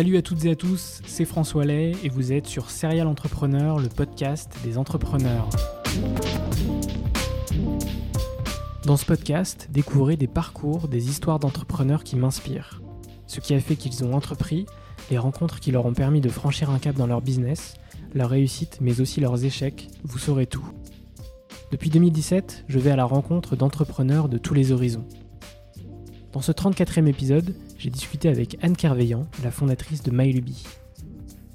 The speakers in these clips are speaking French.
Salut à toutes et à tous, c'est François Lay et vous êtes sur Serial Entrepreneur, le podcast des entrepreneurs. Dans ce podcast, découvrez des parcours, des histoires d'entrepreneurs qui m'inspirent. Ce qui a fait qu'ils ont entrepris, les rencontres qui leur ont permis de franchir un cap dans leur business, leur réussite mais aussi leurs échecs, vous saurez tout. Depuis 2017, je vais à la rencontre d'entrepreneurs de tous les horizons. Dans ce 34e épisode, j'ai discuté avec Anne Kerveillant, la fondatrice de MyLuby.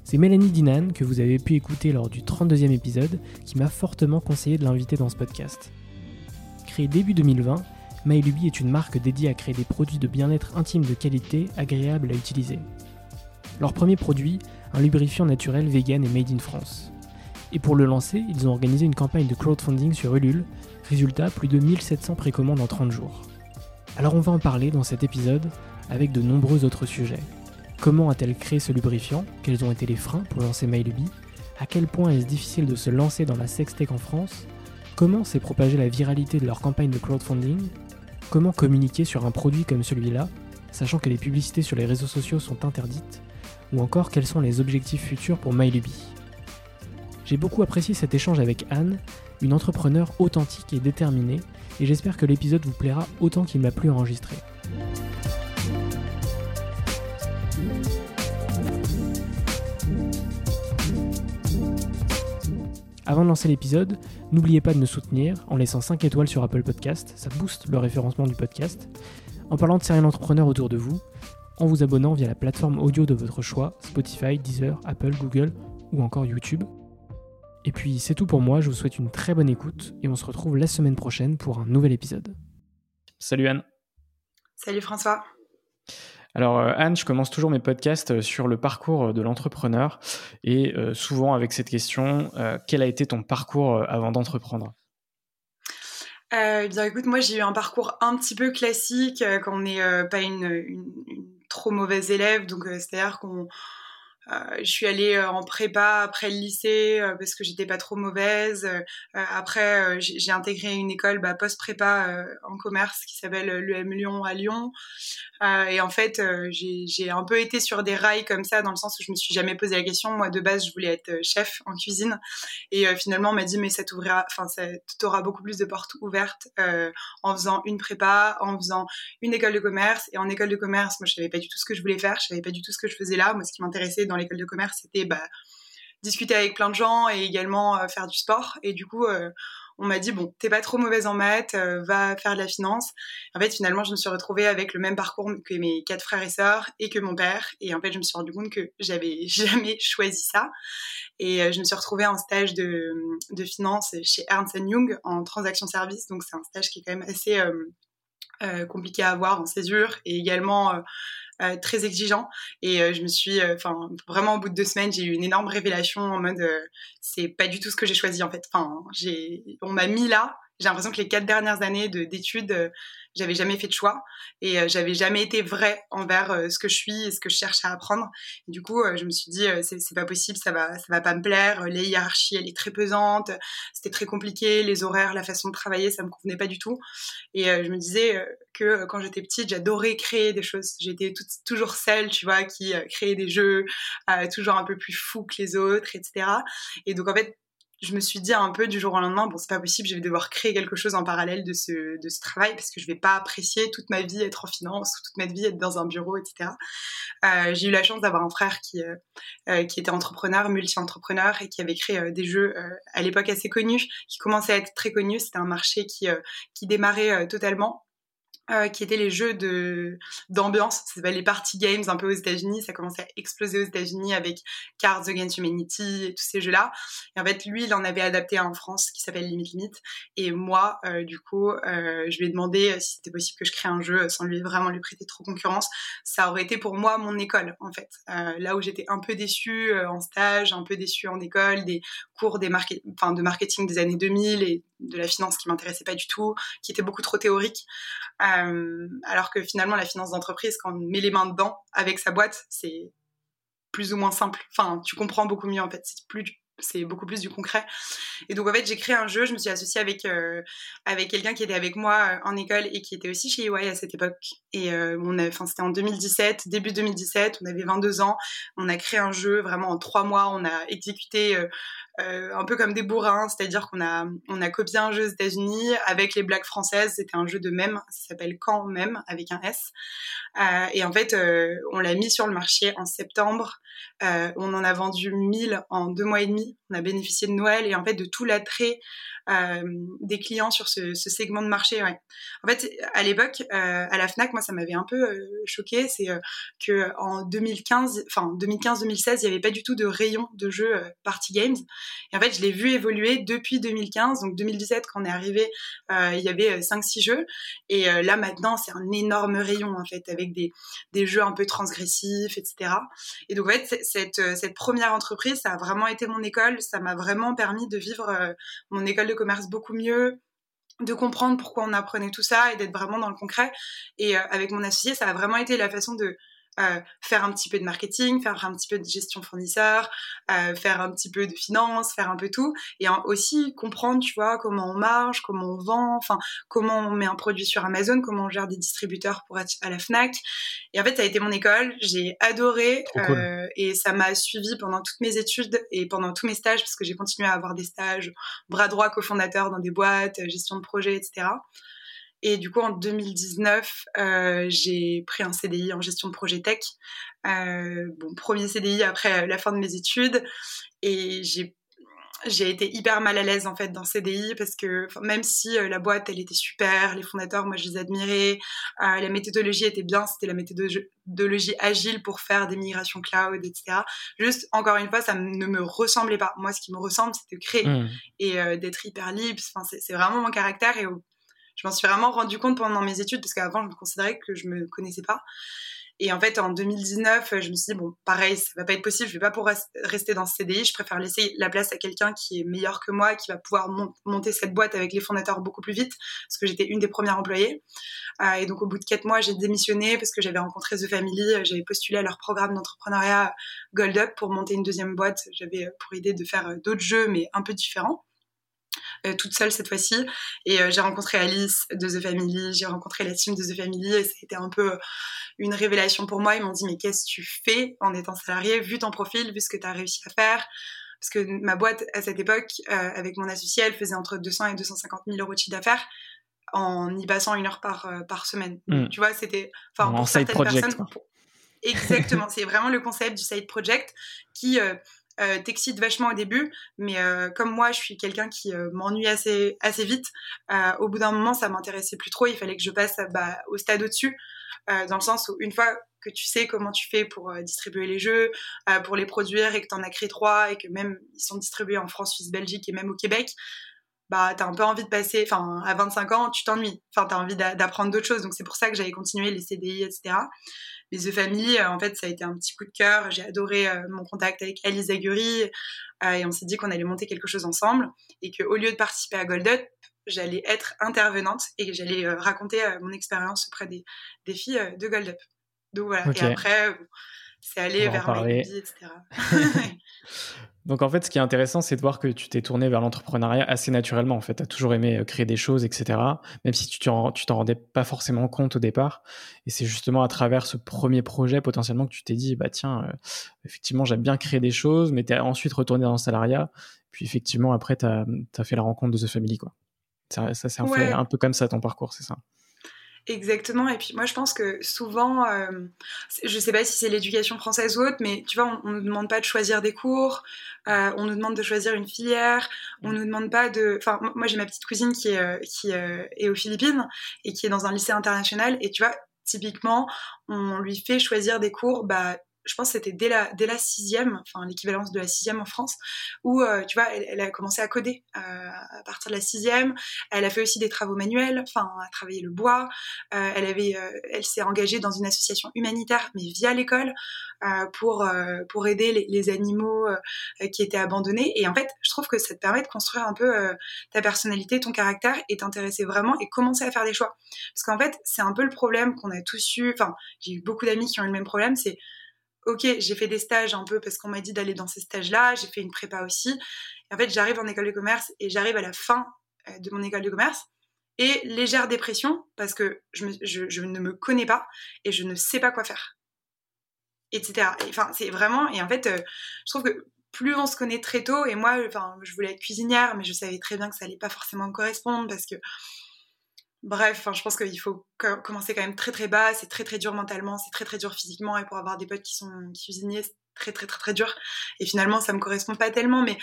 C'est Mélanie Dinan, que vous avez pu écouter lors du 32e épisode, qui m'a fortement conseillé de l'inviter dans ce podcast. Créée début 2020, MyLuby est une marque dédiée à créer des produits de bien-être intime de qualité, agréables à utiliser. Leur premier produit, un lubrifiant naturel vegan et made in France. Et pour le lancer, ils ont organisé une campagne de crowdfunding sur Ulule, résultat plus de 1700 précommandes en 30 jours. Alors on va en parler dans cet épisode avec de nombreux autres sujets. Comment a-t-elle créé ce lubrifiant? Quels ont été les freins pour lancer MyLuby À quel point est-ce difficile de se lancer dans la sextech en France? Comment s'est propagée la viralité de leur campagne de crowdfunding? Comment communiquer sur un produit comme celui-là, sachant que les publicités sur les réseaux sociaux sont interdites? Ou encore quels sont les objectifs futurs pour MyLuby J'ai beaucoup apprécié cet échange avec Anne, une entrepreneure authentique et déterminée et j'espère que l'épisode vous plaira autant qu'il m'a plu enregistrer. Avant de lancer l'épisode, n'oubliez pas de me soutenir en laissant 5 étoiles sur Apple Podcast, ça booste le référencement du podcast, en parlant de serial entrepreneurs autour de vous, en vous abonnant via la plateforme audio de votre choix, Spotify, Deezer, Apple, Google ou encore YouTube. Et puis c'est tout pour moi, je vous souhaite une très bonne écoute et on se retrouve la semaine prochaine pour un nouvel épisode. Salut Anne. Salut François. Alors euh, Anne, je commence toujours mes podcasts euh, sur le parcours de l'entrepreneur et euh, souvent avec cette question, quel a été ton parcours avant d'entreprendre? Eh bien écoute, moi j'ai eu un parcours un petit peu classique quand on n'est pas une, une, trop mauvaise élève, donc c'est-à-dire qu'on euh, je suis allée euh, en prépa après le lycée euh, parce que j'étais pas trop mauvaise. après, j'ai intégré une école bah, post-prépa en commerce qui s'appelle l'EM Lyon à Lyon. et en fait, j'ai un peu été sur des rails comme ça, dans le sens où je me suis jamais posé la question. Moi, de base, je voulais être chef en cuisine. Et finalement, on m'a dit, mais ça t'ouvrira, enfin, ça t'aura beaucoup plus de portes ouvertes en faisant une prépa, en faisant une école de commerce. Et en école de commerce, moi, je savais pas du tout ce que je voulais faire. Je savais pas du tout ce que je faisais là. Moi, ce qui m'intéressait l'école de commerce, c'était bah, discuter avec plein de gens et également euh, faire du sport. Et du coup, euh, on m'a dit bon, t'es pas trop mauvaise en maths, euh, va faire de la finance. En fait, finalement, je me suis retrouvée avec le même parcours que mes quatre frères et sœurs et que mon père. Et en fait, je me suis rendu compte que j'avais jamais choisi ça. Et je me suis retrouvée en stage de, de finance chez Ernst Young en transaction service. Donc, c'est un stage qui est quand même assez compliqué à avoir en césure et également euh, très exigeant. Et euh, je me suis, euh, enfin, vraiment au bout de deux semaines, j'ai eu une énorme révélation en mode, c'est pas du tout ce que j'ai choisi en fait. Enfin, j'ai, on m'a mis là j'ai l'impression que les quatre dernières années d'études, euh, j'avais jamais fait de choix et euh, j'avais jamais été vraie envers euh, ce que je suis et ce que je cherche à apprendre. Et du coup, je me suis dit c'est pas possible, ça va ça va pas me plaire. Les hiérarchies, elle est très pesante, c'était très compliqué, les horaires, la façon de travailler, ça me convenait pas du tout. Et je me disais que quand j'étais petite, j'adorais créer des choses. J'étais toujours celle, tu vois, qui créait des jeux, toujours un peu plus fou que les autres, etc. Et donc en fait je me suis dit un peu du jour au lendemain, bon, c'est pas possible, je vais devoir créer quelque chose en parallèle de ce, de ce travail parce que je vais pas apprécier toute ma vie être en finance ou toute ma vie être dans un bureau, etc. Euh, j'ai eu la chance d'avoir un frère qui, euh, euh, qui était entrepreneur, multi-entrepreneur et qui avait créé des jeux à l'époque assez connus, qui commençaient à être très connus. C'était un marché qui, qui démarrait totalement euh, qui étaient les jeux de d'ambiance, ça s'appelle les party games un peu aux États-Unis, ça commençait à exploser aux États-Unis avec Cards Against Humanity et tous ces jeux-là. Et en fait, lui, il en avait adapté un en France qui s'appelle Limite Limite. Et moi, euh, du coup, euh, je lui ai demandé si c'était possible que je crée un jeu sans lui vraiment lui prêter trop concurrence. Ça aurait été pour moi mon école, en fait. là où j'étais un peu déçue en stage, un peu déçue en école, des cours des enfin, de marketing des années 2000 et de la finance qui m'intéressait pas du tout, qui était beaucoup trop théorique. Euh, alors que finalement, la finance d'entreprise, quand on met les mains dedans avec sa boîte, c'est plus ou moins simple. Enfin, tu comprends beaucoup mieux en fait. C'est plus c'est beaucoup plus du concret. Et donc en fait, j'ai créé un jeu, je me suis associée avec euh, avec quelqu'un qui était avec moi euh, en école et qui était aussi chez EY à cette époque. Et enfin c'était en 2017, début 2017, on avait 22 ans, on a créé un jeu vraiment en trois mois, on a exécuté euh, un peu comme des bourrins, c'est-à-dire qu'on a, on a copié un jeu aux États-Unis avec les blagues françaises. C'était un jeu de même, ça s'appelle Quand même avec un S. Euh, et en fait, euh, on l'a mis sur le marché en septembre. on en a vendu 1000 en deux mois et demi. On a bénéficié de Noël et en fait de tout l'attrait des clients sur ce, segment de marché. En fait, à l'époque, euh, à la Fnac, moi, ça m'avait un peu euh, choqué, c'est que en 2015, enfin 2015-2016, il n'y avait pas du tout de rayon de jeux party games. Et en fait, je l'ai vu évoluer depuis 2015. Donc 2017, quand on est arrivé, il y avait 5-6 jeux. Et là, maintenant, c'est un énorme rayon, en fait, avec des, des jeux un peu transgressifs, etc. Et donc, en fait, cette, cette première entreprise, ça a vraiment été mon école. Ça m'a vraiment permis de vivre mon école de commerce beaucoup mieux, de comprendre pourquoi on apprenait tout ça et d'être vraiment dans le concret. Et euh, avec mon associé, ça a vraiment été la façon de euh, faire un petit peu de marketing, faire un petit peu de gestion fournisseur, euh, faire un petit peu de finance, faire un peu tout, et aussi comprendre, tu vois, comment on marche, comment on vend, enfin, comment on met un produit sur Amazon, comment on gère des distributeurs pour être à la Fnac. Et en fait, ça a été mon école, j'ai adoré, euh, et ça m'a suivi pendant toutes mes études et pendant tous mes stages, parce que j'ai continué à avoir des stages bras droit cofondateur dans des boîtes, gestion de projet, etc. Et du coup, en 2019, euh, j'ai pris un CDI en gestion de projet tech. Euh, bon, premier CDI après la fin de mes études. Et j'ai j'ai été hyper mal à l'aise en fait dans CDI parce que même si euh, la boîte elle était super, les fondateurs moi je les admirais, euh, la méthodologie était bien, c'était la méthodologie agile pour faire des migrations cloud, etc. Juste encore une fois ça ne me ressemblait pas. Moi ce qui me ressemble c'est de créer mmh. et euh, d'être hyper libre. Enfin c'est vraiment mon caractère et je m'en suis vraiment rendu compte pendant mes études parce qu'avant, je me considérais que je me connaissais pas. Et en fait, en 2019, je me suis dit, bon, pareil, ça va pas être possible, je vais pas pouvoir rester dans ce CDI, je préfère laisser la place à quelqu'un qui est meilleur que moi, qui va pouvoir monter cette boîte avec les fondateurs beaucoup plus vite, parce que j'étais une des premières employées. Euh, et donc, au bout de quatre mois, j'ai démissionné parce que j'avais rencontré The Family, j'avais postulé à leur programme d'entrepreneuriat Gold Up pour monter une deuxième boîte. J'avais pour idée de faire d'autres jeux, mais un peu différents. Euh, toute seule cette fois-ci. Et euh, j'ai rencontré Alice de The Family, j'ai rencontré la team de The Family et ça a été un peu euh, une révélation pour moi. Ils m'ont dit mais qu'est-ce que tu fais en étant salarié, vu ton profil, vu ce que tu as réussi à faire? Parce que ma boîte à cette époque, avec mon associé, elle faisait entre 200 et 250 000 euros de chiffre d'affaires en y passant une heure par, par semaine. Hmm. Tu vois, c'était... Enfin, pour certaines project, personnes... Exactement, c'est vraiment le concept du side project qui euh, t'excite vachement au début, mais euh, comme moi, je suis quelqu'un qui euh, m'ennuie assez, assez vite, euh, au bout d'un moment, ça m'intéressait plus trop. Il fallait que je passe bah, au stade au-dessus, dans le sens où une fois que tu sais comment tu fais pour distribuer les jeux, pour les produire et que tu en as créé trois et que même ils sont distribués en France, Suisse, Belgique et même au Québec, bah t'as un peu envie de passer, enfin à 25 ans tu t'ennuies, enfin t'as envie d'apprendre d'autres choses, donc c'est pour ça que j'avais continué les CDI, etc. Mais The Family, euh, en fait, ça a été un petit coup de cœur. J'ai adoré euh, mon contact avec Alice Agury euh, et on s'est dit qu'on allait monter quelque chose ensemble et qu'au lieu de participer à Gold Up, j'allais être intervenante et j'allais raconter mon expérience auprès des, des filles de Gold Up. Donc voilà. Et après, c'est aller vers etc. Donc en fait, ce qui est intéressant, c'est de voir que tu t'es tourné vers l'entrepreneuriat assez naturellement. En fait, tu as toujours aimé euh, créer des choses, etc. Même si tu t'en, t'en rendais pas forcément compte au départ. Et c'est justement à travers ce premier projet potentiellement que tu t'es dit, bah tiens, euh, effectivement, j'aime bien créer des choses, mais tu es ensuite retourné dans le salariat. Puis effectivement, après, tu as, fait la rencontre de The Family. Quoi. Ça, c'est un, un peu comme ça ton parcours, c'est ça? Exactement. Et puis moi, je pense que souvent, euh, je sais pas si c'est l'éducation française ou autre, mais tu vois, on, ne nous demande pas de choisir des cours, euh, on nous demande de choisir une filière, on nous demande pas de. Enfin, moi, j'ai ma petite cousine qui est euh, qui est aux Philippines et qui est dans un lycée international. Et tu vois, typiquement, on lui fait choisir des cours, bah je pense que c'était dès la, dès la sixième, enfin l'équivalence de la sixième en France, où euh, tu vois, elle, a commencé à coder euh, à partir de la sixième. Elle a fait aussi des travaux manuels, enfin, à travailler le bois. Euh, elle avait, elle s'est engagée dans une association humanitaire, mais via l'école, pour pour aider les, animaux qui étaient abandonnés. Et en fait, je trouve que ça te permet de construire un peu ta personnalité, ton caractère, et t'intéresser vraiment et commencer à faire des choix. Parce qu'en fait, c'est un peu le problème qu'on a tous eu. Enfin, j'ai eu beaucoup d'amis qui ont eu le même problème, c'est ok, j'ai fait des stages un peu parce qu'on m'a dit d'aller dans ces stages-là, j'ai fait une prépa aussi. En fait, j'arrive en école de commerce et j'arrive à la fin euh, de mon école de commerce et légère dépression parce que je, ne me connais pas et je ne sais pas quoi faire. Etc. Enfin, c'est vraiment. Et en fait, euh, je trouve que plus on se connaît très tôt, et moi, enfin, je voulais être cuisinière, mais je savais très bien que ça allait pas forcément me correspondre parce que Bref, je pense qu'il faut commencer quand même très très bas, c'est très très dur mentalement, c'est très très dur physiquement, et pour avoir des potes qui sont cuisiniers, c'est très très très très dur. Et finalement, ça me correspond pas tellement, mais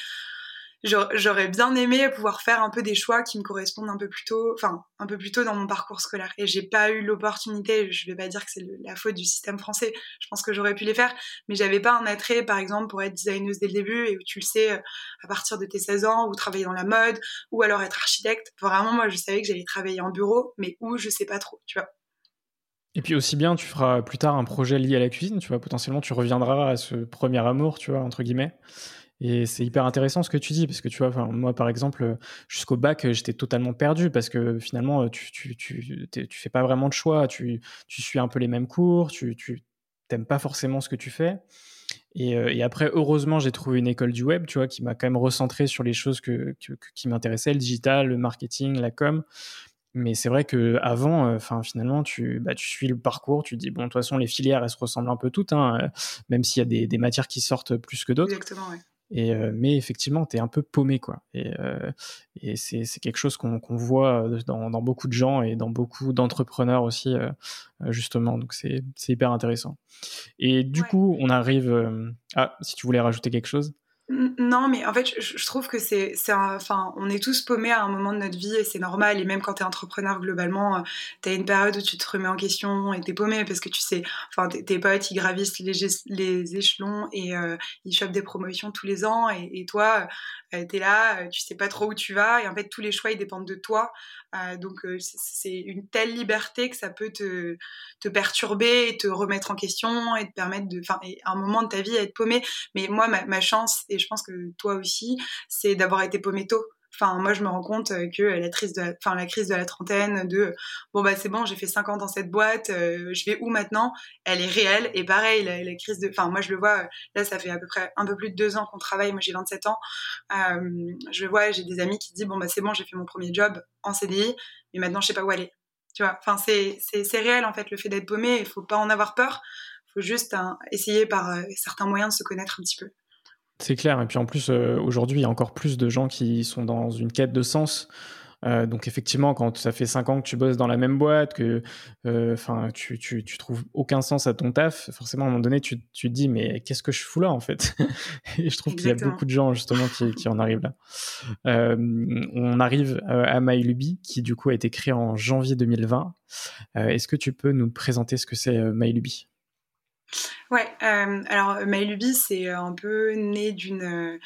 j'aurais bien aimé pouvoir faire un peu des choix qui me correspondent un peu plus tôt, enfin un peu plus tôt dans mon parcours scolaire. Et j'ai pas eu l'opportunité. Je vais pas dire que c'est la faute du système français. Je pense que j'aurais pu les faire, mais j'avais pas un attrait, par exemple, pour être designeuse dès le début et tu le sais euh, à partir de tes 16 ans, ou travailler dans la mode, ou alors être architecte. Vraiment, moi, je savais que j'allais travailler en bureau, mais où je sais pas trop, tu vois. Et puis aussi bien, tu feras plus tard un projet lié à la cuisine, tu vois, potentiellement tu reviendras à ce premier amour, tu vois, entre guillemets. Et c'est hyper intéressant ce que tu dis, parce que tu vois, moi par exemple, jusqu'au bac, j'étais totalement perdu, parce que finalement, tu, tu, tu, tu, fais pas vraiment de choix, tu, tu suis un peu les mêmes cours, tu n'aimes pas forcément ce que tu fais. Et, euh, et après, heureusement, j'ai trouvé une école du web, tu vois, qui m'a quand même recentré sur les choses que, qui m'intéressaient, le digital, le marketing, la com. Mais c'est vrai que avant, euh, enfin finalement, tu, bah, tu suis le parcours, tu dis bon, de toute façon, les filières, elles se ressemblent un peu toutes, hein, euh, même s'il y a des, des, matières qui sortent plus que d'autres. Exactement, ouais. Et, euh, mais effectivement, tu es un peu paumé. Quoi. Et, euh, et c'est, quelque chose qu'on, voit euh, dans, dans, beaucoup de gens et dans beaucoup d'entrepreneurs aussi, justement. Donc c'est, hyper intéressant. Et du coup, on arrive... Ah, si tu voulais rajouter quelque chose? Non, mais en fait, je, trouve que c'est, enfin, on est tous paumés à un moment de notre vie et c'est normal. Et même quand tu es entrepreneur, globalement, euh, tu as une période où tu te remets en question et tu es paumé parce que tu sais, enfin, tes potes, ils gravissent les, échelons et euh, ils chopent des promotions tous les ans. Et, toi, tu es là, tu sais pas trop où tu vas. Et en fait, tous les choix, ils dépendent de toi. donc, c'est une telle liberté que ça peut te, te perturber et te remettre en question et te permettre de, enfin, un moment de ta vie à être paumé. Mais moi, ma, ma chance, et je pense que toi aussi, c'est d'avoir été paumé tôt. Enfin, moi, je me rends compte que la crise de la, enfin, la crise de la trentaine, de bon, bah, c'est bon, j'ai fait 5 ans dans cette boîte, euh, je vais où maintenant? Elle est réelle. Et pareil, la, crise de, enfin, moi, je le vois, là, ça fait à peu près un peu plus de deux ans qu'on travaille. Moi, j'ai 27 ans. Euh, je vois, j'ai des amis qui disent, bon, bah, c'est bon, j'ai fait mon premier job en CDI, mais maintenant, je sais pas où aller. Tu vois, enfin, c'est, c'est, réel, en fait, le fait d'être paumé. Il faut pas en avoir peur. Il faut juste hein, essayer par euh, certains moyens de se connaître un petit peu. C'est clair. Et puis en plus, euh, aujourd'hui, il y a encore plus de gens qui sont dans une quête de sens. Euh, donc effectivement, quand ça fait cinq ans que tu bosses dans la même boîte, que euh, enfin tu, tu, tu, trouves aucun sens à ton taf, forcément à un moment donné, tu, tu te dis mais qu'est-ce que je fous là en fait? Et je trouve qu'il y a beaucoup de gens justement qui, qui en arrivent là. on arrive à MyLuby, qui du coup a été créé en janvier 2020. Est-ce que tu peux nous présenter ce que c'est MyLuby? Ouais, euh, alors MyLuby, c'est un peu né d'une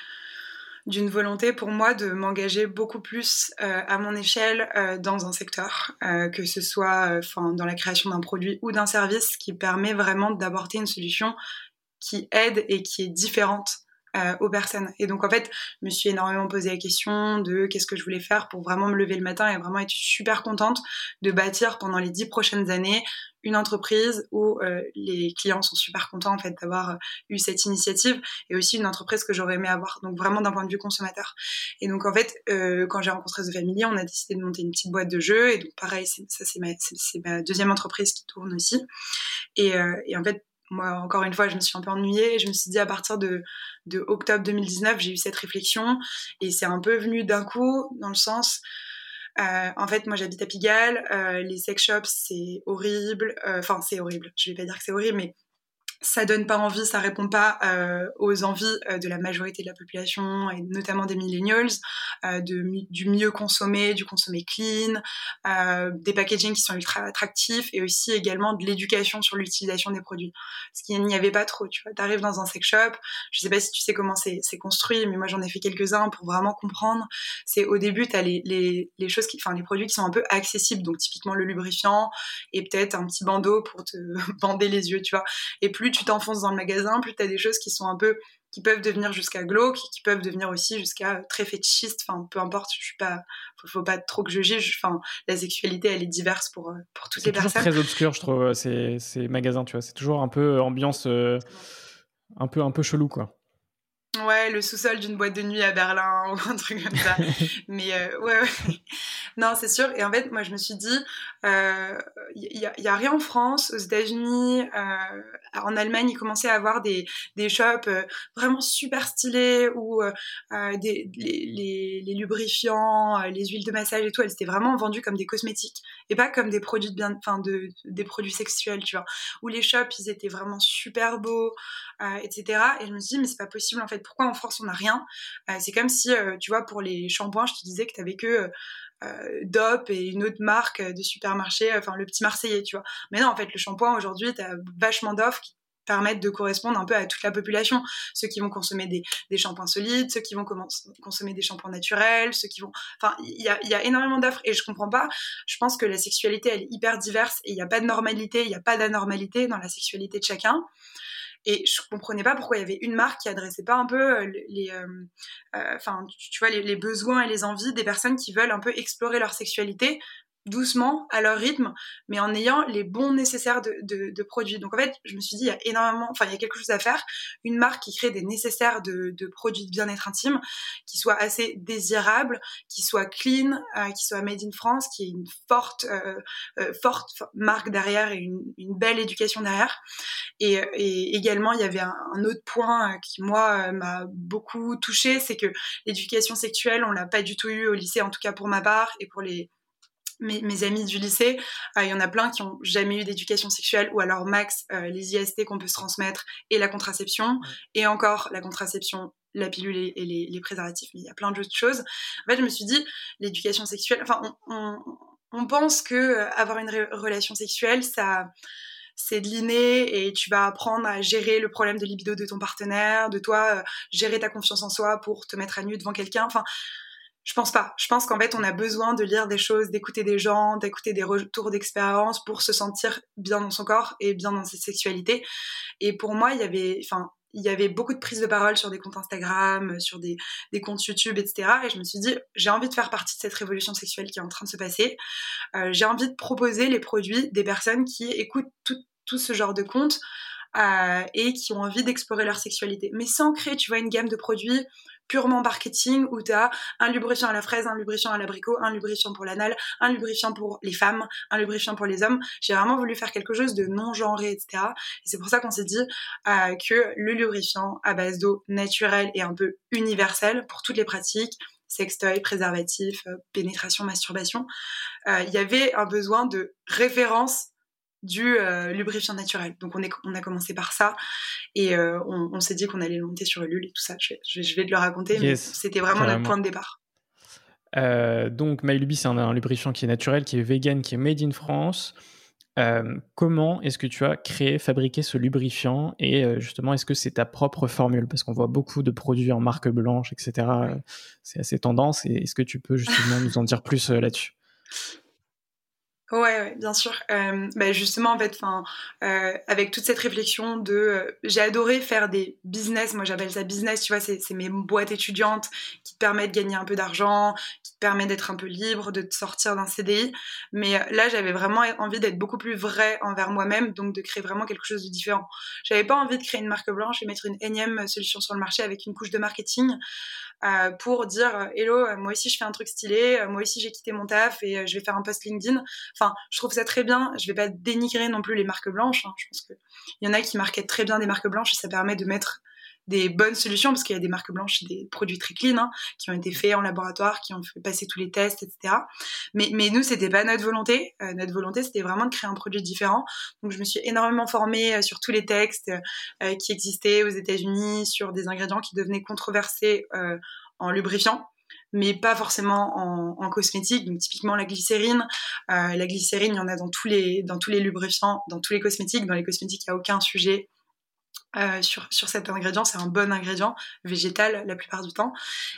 d'une volonté pour moi de m'engager beaucoup plus euh, à mon échelle euh, dans un secteur, que ce soit dans la création d'un produit ou d'un service qui permet vraiment d'apporter une solution qui aide et qui est différente aux personnes. Et donc en fait, je me suis énormément posé la question de qu'est-ce que je voulais faire pour vraiment me lever le matin et vraiment être super contente de bâtir pendant les dix prochaines années une entreprise où euh, les clients sont super contents en fait d'avoir euh, eu cette initiative et aussi une entreprise que j'aurais aimé avoir donc vraiment d'un point de vue consommateur et donc en fait euh, quand j'ai rencontré The Family on a décidé de monter une petite boîte de jeux et donc pareil ça c'est ma, deuxième entreprise qui tourne aussi et, et en fait moi, encore une fois, je me suis un peu ennuyée. Je me suis dit, à partir de, de octobre 2019, j'ai eu cette réflexion. Et c'est un peu venu d'un coup, dans le sens, euh, en fait, moi, j'habite à Pigalle. Euh, les sex shops, c'est horrible. Euh, enfin, c'est horrible. Je vais pas dire que c'est horrible, mais ça donne pas envie, ça répond pas euh, aux envies euh, de la majorité de la population et notamment des millennials, euh, de, du mieux consommer, du consommer clean, des packaging qui sont ultra attractifs et aussi également de l'éducation sur l'utilisation des produits. Ce qu'il n'y avait pas trop, tu vois. T'arrives dans un sex shop, je sais pas si tu sais comment c'est construit, mais moi j'en ai fait quelques-uns pour vraiment comprendre. C'est au début t'as les, les, les choses qui, enfin les produits qui sont un peu accessibles, donc typiquement le lubrifiant et peut-être un petit bandeau pour te bander les yeux, tu vois. Et plus tu t'enfonces dans le magasin, plus tu as des choses qui sont un peu qui peuvent devenir jusqu'à glauque, qui peuvent devenir aussi jusqu'à très fétichiste. Enfin, peu importe, je suis pas, faut, pas trop que je juge. Enfin, la sexualité, elle est diverse pour euh, pour toutes les personnes. C'est très obscur, je trouve, ces, ces magasins. Tu vois, c'est toujours un peu ambiance, euh, un peu un peu chelou, quoi. Ouais, le sous-sol d'une boîte de nuit à Berlin ou un truc comme ça. Mais euh, ouais, ouais. Non, c'est sûr. Et en fait, moi, je me suis dit, il euh, y, a, rien en France, aux États-Unis, euh, en Allemagne, ils commençaient à avoir des, des shops euh, vraiment super stylés où des, les, les, lubrifiants, les huiles de massage et tout, elles étaient vraiment vendues comme des cosmétiques et pas comme des produits de bien, enfin, de, des produits sexuels, tu vois. Où les shops, ils étaient vraiment super beaux, etc. Et je me suis dit, mais c'est pas possible en fait pourquoi en France on n'a rien euh, C'est comme si, euh, tu vois, pour les shampoings, je te disais que tu avais que euh, DOP et une autre marque de supermarché, enfin le petit Marseillais, tu vois. Mais non, en fait, le shampoing aujourd'hui, tu as vachement d'offres qui permettent de correspondre un peu à toute la population. Ceux qui vont consommer des, des shampoings solides, ceux qui vont consommer des shampoings naturels, ceux qui vont... Enfin, il y a, y a, énormément d'offres et je comprends pas. Je pense que la sexualité, elle est hyper diverse et il n'y a pas de normalité, il n'y a pas d'anormalité dans la sexualité de chacun. Et je comprenais pas pourquoi il y avait une marque qui adressait pas un peu euh, les, euh, euh, enfin, tu vois, les, les, besoins et les envies des personnes qui veulent un peu explorer leur sexualité doucement, à leur rythme, mais en ayant les bons nécessaires de, de, de, produits. Donc en fait, je me suis dit, il y a énormément, enfin, il y a quelque chose à faire. Une marque qui crée des nécessaires de, de produits de bien-être intime, qui soit assez désirable, qui soit clean, euh, qui soit made in France, qui ait une forte, euh, euh, forte marque derrière et une, une, belle éducation derrière. Et, et également, il y avait un, un autre point qui, moi, m'a beaucoup touché, c'est que l'éducation sexuelle, on l'a pas du tout eu au lycée, en tout cas pour ma part, et pour les mes, amis du lycée, euh, il y en a plein qui ont jamais eu d'éducation sexuelle ou alors max euh, les IST qu'on peut se transmettre et la contraception. Et encore la contraception la pilule et, les, les, préservatifs mais il y a plein d'autres choses. En fait je me suis dit l'éducation sexuelle enfin on, on, on, pense que euh, avoir une relation sexuelle ça c'est de l'inné et tu vas apprendre à gérer le problème de libido de ton partenaire, de toi, gérer ta confiance en soi pour te mettre à nu devant quelqu'un. Enfin, je pense pas. Je pense qu'en fait, on a besoin de lire des choses, d'écouter des gens, d'écouter des retours d'expérience pour se sentir bien dans son corps et bien dans sa sexualité. Et pour moi, il y avait, enfin, il y avait beaucoup de prises de parole sur des comptes Instagram, sur des, comptes YouTube, etc. Et je me suis dit, j'ai envie de faire partie de cette révolution sexuelle qui est en train de se passer. Euh, j'ai envie de proposer les produits des personnes qui écoutent tout, tout ce genre de comptes euh, et qui ont envie d'explorer leur sexualité. Mais sans créer, tu vois, une gamme de produits purement marketing où tu as un lubrifiant à la fraise, un lubrifiant à l'abricot, un lubrifiant pour l'anal, un lubrifiant pour les femmes, un lubrifiant pour les hommes. J'ai vraiment voulu faire quelque chose de non genré, etc. Et c'est pour ça qu'on s'est dit euh, que le lubrifiant à base d'eau naturelle et un peu universel pour toutes les pratiques, sextoy, préservatif, euh, pénétration, masturbation, euh, il y avait un besoin de référence du euh, lubrifiant naturel. Donc on, est, on a commencé par ça et euh, on, on s'est dit qu'on allait monter sur Ulule et tout ça. Je vais, je vais te le raconter, mais c'était vraiment notre point de départ. Euh, donc MyLuby, c'est un, lubrifiant qui est naturel, qui est vegan, qui est made in France. Comment est-ce que tu as créé, fabriqué ce lubrifiant et justement est-ce que c'est ta propre formule? Parce qu'on voit beaucoup de produits en marque blanche, etc. C'est assez tendance. Et est-ce que tu peux justement nous en dire plus là-dessus? Ouais, bien sûr. Euh, bah, justement, en fait, enfin, euh, avec toute cette réflexion de, euh, j'ai adoré faire des business. Moi, j'appelle ça business. Tu vois, c'est mes boîtes étudiantes qui te permettent de gagner un peu d'argent, qui te permettent d'être un peu libre, de te sortir d'un CDI. Mais là, j'avais vraiment envie d'être beaucoup plus vrai envers moi-même, donc de créer vraiment quelque chose de différent. J'avais pas envie de créer une marque blanche et mettre une énième solution sur le marché avec une couche de marketing. Euh, pour dire euh, hello, euh, moi aussi je fais un truc stylé, moi aussi j'ai quitté mon taf et je vais faire un post LinkedIn. Enfin, je trouve ça très bien. Je vais pas dénigrer non plus les marques blanches. Hein. Je pense qu'il y en a qui marquent très bien des marques blanches et ça permet de mettre des bonnes solutions parce qu'il y a des marques blanches, des produits très clean hein, qui ont été faits en laboratoire, qui ont fait passer tous les tests, etc. Mais, mais nous, c'était pas notre volonté. Euh, notre volonté, c'était vraiment de créer un produit différent. Donc, je me suis énormément formée euh, sur tous les textes euh, qui existaient aux États-Unis, sur des ingrédients qui devenaient controversés en lubrifiant mais pas forcément en, en, cosmétique. Donc typiquement la glycérine, la glycérine, il y en a dans tous les dans tous les lubrifiants, dans tous les cosmétiques. Dans les cosmétiques, il n'y a aucun sujet euh, sur, sur cet ingrédient. C'est un bon ingrédient végétal la plupart du temps.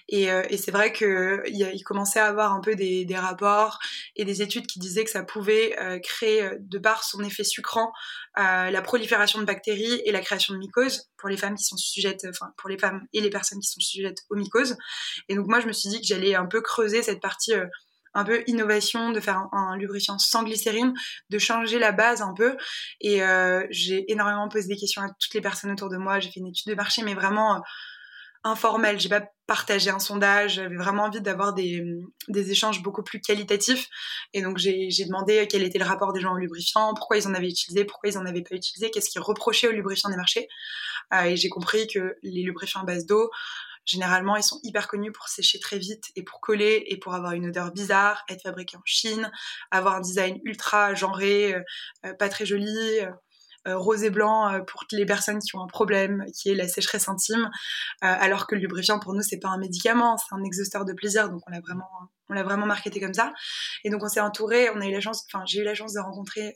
Et, euh, et c'est vrai qu'il il commençait à avoir un peu des, des, rapports et des études qui disaient que ça pouvait euh, créer, de par son effet sucrant, la prolifération de bactéries et la création de mycoses pour les femmes qui sont sujettes, enfin pour les femmes et les personnes qui sont sujettes aux mycoses. Et donc moi je me suis dit que j'allais un peu creuser cette partie un peu innovation, de faire un, lubrifiant sans glycérine, de changer la base un peu. Et euh, j'ai énormément posé des questions à toutes les personnes autour de moi. J'ai fait une étude de marché, mais vraiment euh, informelle. J'ai pas partagé un sondage. J'avais vraiment envie d'avoir des, échanges beaucoup plus qualitatifs. Et donc j'ai demandé quel était le rapport des gens au lubrifiant, pourquoi ils en avaient utilisé, pourquoi ils en avaient pas utilisé, qu'est-ce qu'ils reprochaient aux lubrifiants des marchés. Euh, et j'ai compris que les lubrifiants à base d'eau Généralement, ils sont hyper connus pour sécher très vite et pour coller et pour avoir une odeur bizarre, être fabriqués en Chine, avoir un design ultra genré, euh, euh, pas très joli, euh, rose et blanc pour les personnes qui ont un problème qui est la sécheresse intime, alors que le lubrifiant pour nous c'est pas un médicament, c'est un exhausteur de plaisir, donc on l'a vraiment, on l'a vraiment marketé comme ça. Et donc on s'est entouré, on a eu la chance, enfin j'ai eu la chance de rencontrer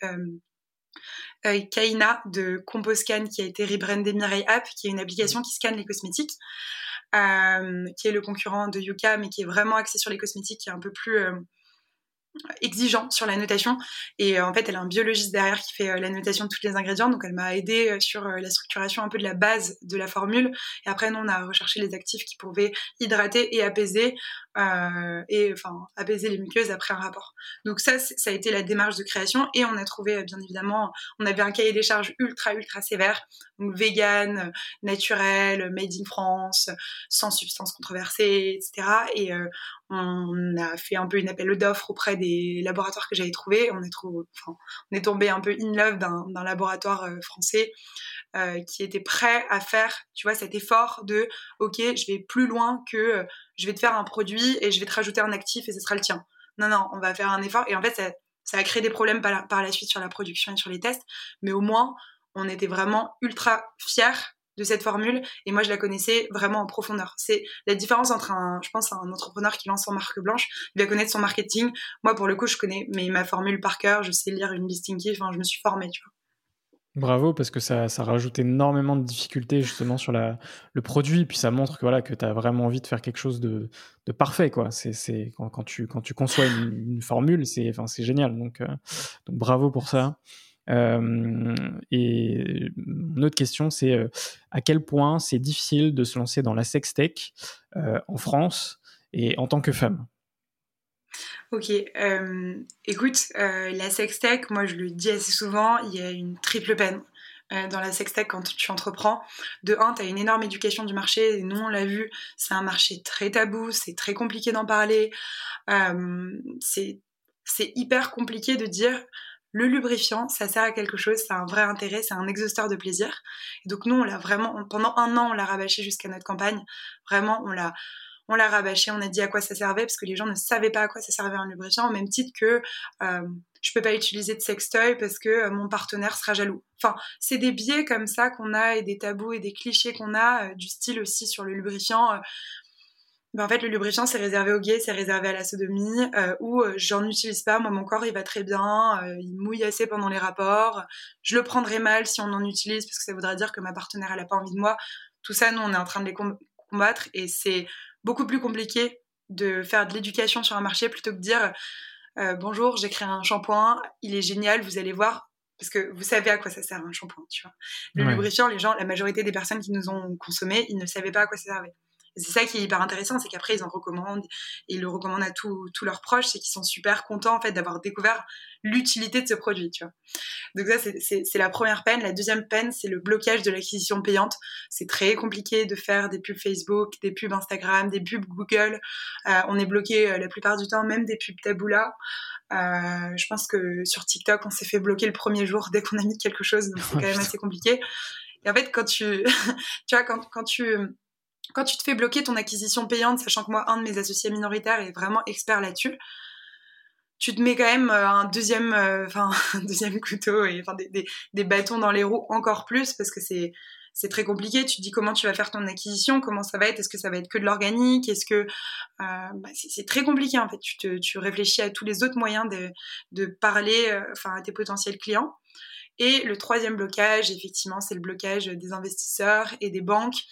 Kaina de Composcan qui a été rebrandée Mireille App, qui est une application qui scanne les cosmétiques. Euh, qui est le concurrent de Yuka, mais qui est vraiment axé sur les cosmétiques, qui est un peu plus euh, exigeant sur la notation. Et euh, en fait, elle a un biologiste derrière qui fait la notation de tous les ingrédients. Donc, elle m'a aidé sur la structuration un peu de la base de la formule. Et après, nous, on a recherché les actifs qui pouvaient hydrater et apaiser euh, et enfin apaiser les muqueuses après un rapport. Donc ça, ça a été la démarche de création et on a trouvé euh, bien évidemment, on avait un cahier des charges ultra ultra sévère, donc vegan, naturel, made in France, sans substances controversées, etc. Et euh, on a fait un peu une appel d'offres auprès des laboratoires que j'avais trouvés. On est on est tombé un peu in love d'un laboratoire français euh, qui était prêt à faire, tu vois, cet effort de, ok, je vais plus loin que euh, je vais te faire un produit et je vais te rajouter un actif et ce sera le tien. Non, non, on va faire un effort. Et en fait, ça, a créé des problèmes par la, suite sur la production et sur les tests. Mais au moins, on était vraiment ultra fiers de cette formule et moi je la connaissais vraiment en profondeur. C'est la différence entre un, je pense, un entrepreneur qui lance son marque blanche, il va connaître son marketing. Moi pour le coup je connais mais ma formule par cœur, je sais lire une listing key, enfin je me suis formée, tu vois. Bravo, parce que ça, rajoute énormément de difficultés justement sur le produit, puis ça montre que, voilà, que tu as vraiment envie de faire quelque chose de, parfait. Quoi. Quand, tu, conçois une, formule, c'est, enfin, génial. Donc, euh, donc bravo pour ça. Euh, et une autre question, c'est euh, à quel point c'est difficile de se lancer dans la sextech en France et en tant que femme? Ok, euh, écoute, euh, la sextech, moi je le dis assez souvent, il y a une triple peine euh, dans la sextech quand tu entreprends. De un, tu as une énorme éducation du marché, et nous on l'a vu, c'est un marché très tabou, c'est très compliqué d'en parler, c'est hyper compliqué de dire le lubrifiant, ça sert à quelque chose, c'est un vrai intérêt, c'est un exhausteur de plaisir. Et donc nous, on l'a vraiment, pendant un an, on l'a rabâché jusqu'à notre campagne. Vraiment, on l'a, on l'a rabâché, on a dit à quoi ça servait parce que les gens ne savaient pas à quoi ça servait un lubrifiant, au même titre que euh, je peux pas utiliser de sextoy parce que euh, mon partenaire sera jaloux. Enfin, c'est des biais comme ça qu'on a et des tabous et des clichés qu'on a, euh, du style aussi sur le lubrifiant. Ben en fait, le lubrifiant, c'est réservé aux gays, c'est réservé à la sodomie, ou j'en utilise pas, moi mon corps il va très bien, il mouille assez pendant les rapports, je le prendrai mal si on en utilise parce que ça voudrait dire que ma partenaire elle a pas envie de moi. Tout ça, nous on est en train de les combattre et c'est beaucoup plus compliqué de faire de l'éducation sur un marché plutôt que de dire bonjour, j'ai créé un shampoing, il est génial, vous allez voir, parce que vous savez à quoi ça sert un shampoing, tu vois. Le lubrifiant, les gens, la majorité des personnes qui nous ont consommé, ils ne savaient pas à quoi ça servait c'est ça qui est hyper intéressant, c'est qu'après ils en recommandent et ils le recommandent à tous leurs proches, c'est qu'ils sont super contents en fait d'avoir découvert l'utilité de ce produit, tu vois. Donc ça c'est la première peine. La deuxième peine c'est le blocage de l'acquisition payante. C'est très compliqué de faire des pubs Facebook, des pubs Instagram, des pubs Google. Euh, on est bloqué euh, la plupart du temps, même des pubs Taboola. Euh, je pense que sur TikTok on s'est fait bloquer le premier jour dès qu'on a mis quelque chose, donc c'est quand même assez compliqué. Et en fait quand tu, tu vois quand, quand tu quand tu te fais bloquer ton acquisition payante, sachant que moi, un de mes associés minoritaires est vraiment expert là-dessus, tu te mets quand même euh, un deuxième, euh, un deuxième couteau et des, des, bâtons dans les roues encore plus parce que c'est c'est très compliqué. Tu te dis comment tu vas faire ton acquisition, comment ça va être, est-ce que ça va être que de l'organique, est-ce que euh, bah, c'est très compliqué en fait. Tu, tu réfléchis à tous les autres moyens de, de parler, à tes potentiels clients. Et le troisième blocage, effectivement, c'est le blocage des investisseurs et des banques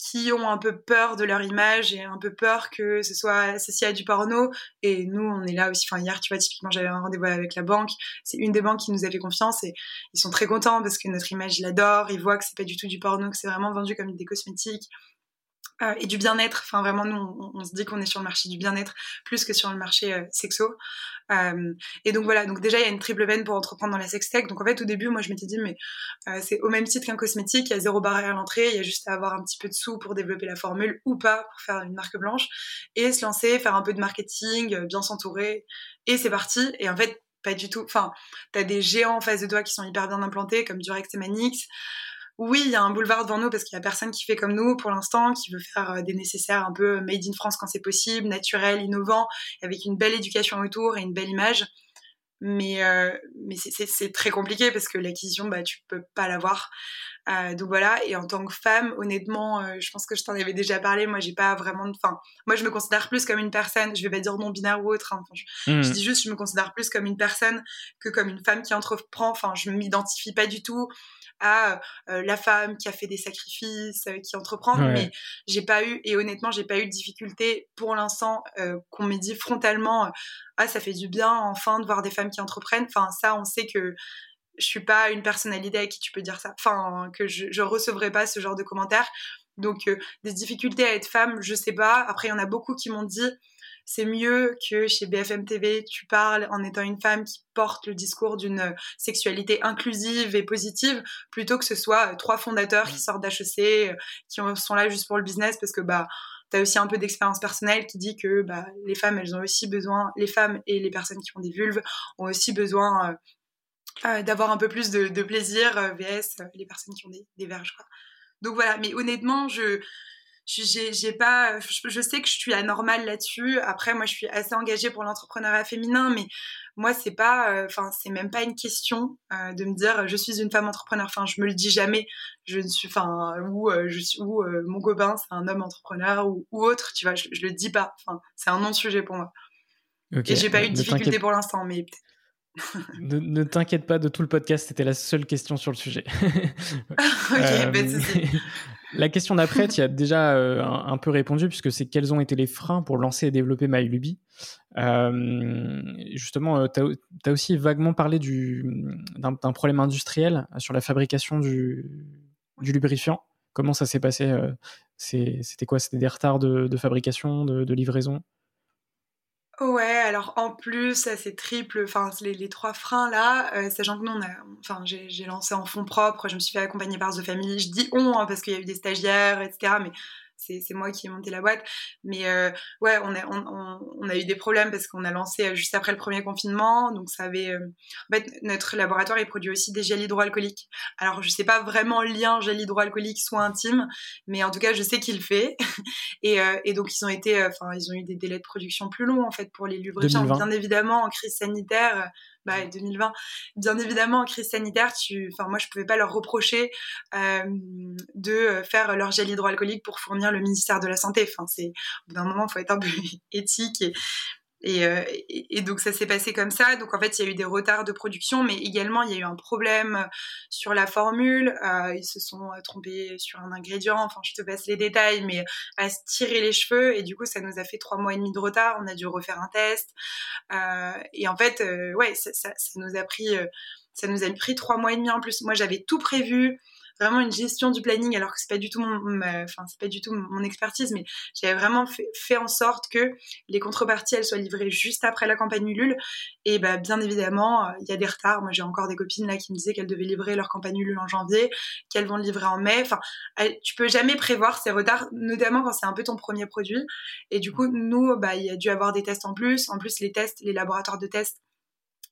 qui ont un peu peur de leur image et un peu peur que ce soit associé à du porno. Et nous, on est là aussi. Enfin, hier, tu vois, typiquement, j'avais un rendez-vous avec la banque. C'est une des banques qui nous a fait confiance et ils sont très contents parce que notre image, ils l'adorent. Ils voient que c'est pas du tout du porno, que c'est vraiment vendu comme des cosmétiques. Euh, et du bien-être. Enfin, vraiment, nous, on, se dit qu'on est sur le marché du bien-être plus que sur le marché euh, sexo. Euh, et donc voilà, donc déjà, il y a une triple peine pour entreprendre dans la sextech. Donc en fait, au début, moi, je m'étais dit, mais c'est au même titre qu'un cosmétique, il y a zéro barrière à l'entrée, il y a juste à avoir un petit peu de sous pour développer la formule ou pas pour faire une marque blanche et se lancer, faire un peu de marketing, bien s'entourer. Et c'est parti. Et en fait, pas du tout. Enfin, t'as des géants en face de toi qui sont hyper bien implantés, comme Durex et Manix oui, il y a un boulevard devant nous parce qu'il y a personne qui fait comme nous pour l'instant, qui veut faire euh, des nécessaires un peu made in France quand c'est possible, naturel, innovant, avec une belle éducation autour et une belle image. Mais, euh, mais c'est très compliqué parce que l'acquisition, bah, tu peux pas l'avoir. Euh, donc voilà, et en tant que femme, honnêtement, euh, je pense que je t'en avais déjà parlé. Moi, j'ai pas vraiment de. Enfin, moi, je me considère plus comme une personne. Je vais pas dire non binaire ou autre. Hein, je, mmh. je, dis juste, je me considère plus comme une personne que comme une femme qui entreprend. Enfin, je m'identifie pas du tout à euh, la femme qui a fait des sacrifices, euh, qui entreprend. Mais j'ai pas eu, et honnêtement, j'ai pas eu de difficulté pour l'instant euh, qu'on m'ait dit frontalement Ah, ça fait du bien enfin de voir des femmes qui entreprennent. Enfin, ça, on sait que je suis pas une personnalité à qui tu peux dire ça. Enfin, que je, je recevrai pas ce genre de commentaires. Donc, des difficultés à être femme, je sais pas. Après, il y en a beaucoup qui m'ont dit c'est mieux que chez BFM TV, tu parles en étant une femme qui porte le discours d'une sexualité inclusive et positive, plutôt que ce soit euh, trois fondateurs qui sortent d'HEC, euh, qui sont là juste pour le business, parce que bah tu as aussi un peu d'expérience personnelle qui dit que bah, les femmes, elles ont aussi besoin, les femmes et les personnes qui ont des vulves ont aussi besoin euh, d'avoir un peu plus de, plaisir, VS, les personnes qui ont des, des verges. Donc voilà, mais honnêtement, je, j'ai pas je, sais que je suis anormale là-dessus. Après moi je suis assez engagée pour l'entrepreneuriat féminin mais moi c'est pas euh, enfin c'est même pas une question euh, de me dire je suis une femme entrepreneur. Enfin je me le dis jamais. Je ne suis enfin ou euh, je suis ou mon copain c'est un homme entrepreneur ou, autre tu vois je, je, le dis pas. Enfin c'est un non sujet pour moi. Et j'ai pas eu de difficulté pour l'instant mais ne, t'inquiète pas de tout le podcast, c'était la seule question sur le sujet. ok, ben, La question d'après, tu as déjà euh, un, peu répondu, puisque c'est quels ont été les freins pour lancer et développer MyLuby. Euh, justement, euh, tu as, aussi vaguement parlé d'un problème industriel sur la fabrication du, lubrifiant. Comment ça s'est passé C'était quoi? C'était des retards de, fabrication, de livraison? Ouais, alors en plus, ça c'est triple, enfin les, trois freins là, euh, sachant que nous enfin j'ai lancé en fonds propres, je me suis fait accompagner par The Family, je dis on hein, parce qu'il y a eu des stagiaires, etc. Mais c'est moi qui ai monté la boîte. Mais euh, ouais, on a, on, on, a eu des problèmes parce qu'on a lancé euh, juste après le premier confinement. Donc ça avait... Euh, en fait, notre laboratoire, il produit aussi des gels hydroalcooliques. Alors je sais pas vraiment le lien gel hydroalcoolique soit intime, mais en tout cas, je sais qu'il fait. et, euh, et, donc ils ont été... Enfin, ils ont eu des délais de production plus longs en fait pour les lubrifiants. Bien évidemment, en crise sanitaire bah, 2020. Bien évidemment, en crise sanitaire, tu, enfin, moi, je pouvais pas leur reprocher euh, de faire leur gel hydroalcoolique pour fournir le ministère de la Santé. Enfin, c'est, au bout d'un moment, il faut être un peu éthique et, Euh, et, donc ça s'est passé comme ça. Donc en fait, il y a eu des retards de production, mais également il y a eu un problème sur la formule. Euh, ils se sont trompés sur un ingrédient. Enfin, je te passe les détails, mais à se tirer les cheveux. Et du coup, ça nous a fait trois mois et demi de retard. On a dû refaire un test. Euh, et en fait, ouais, ça, ça, nous a pris, ça nous a pris trois mois et demi en plus. Moi, j'avais tout prévu vraiment une gestion du planning alors que c'est pas du tout mon enfin c'est pas du tout mon expertise mais j'avais vraiment fait, en sorte que les contreparties elles soient livrées juste après la campagne Ulule. Et bah bien évidemment euh, il y a des retards. Moi j'ai encore des copines là qui me disaient qu'elles devaient livrer leur campagne Ulule en janvier qu'elles vont le livrer en mai. Enfin tu peux jamais prévoir ces retards notamment quand c'est un peu ton premier produit. Et du coup nous bah il y a dû avoir des tests en plus. En plus les tests les laboratoires de tests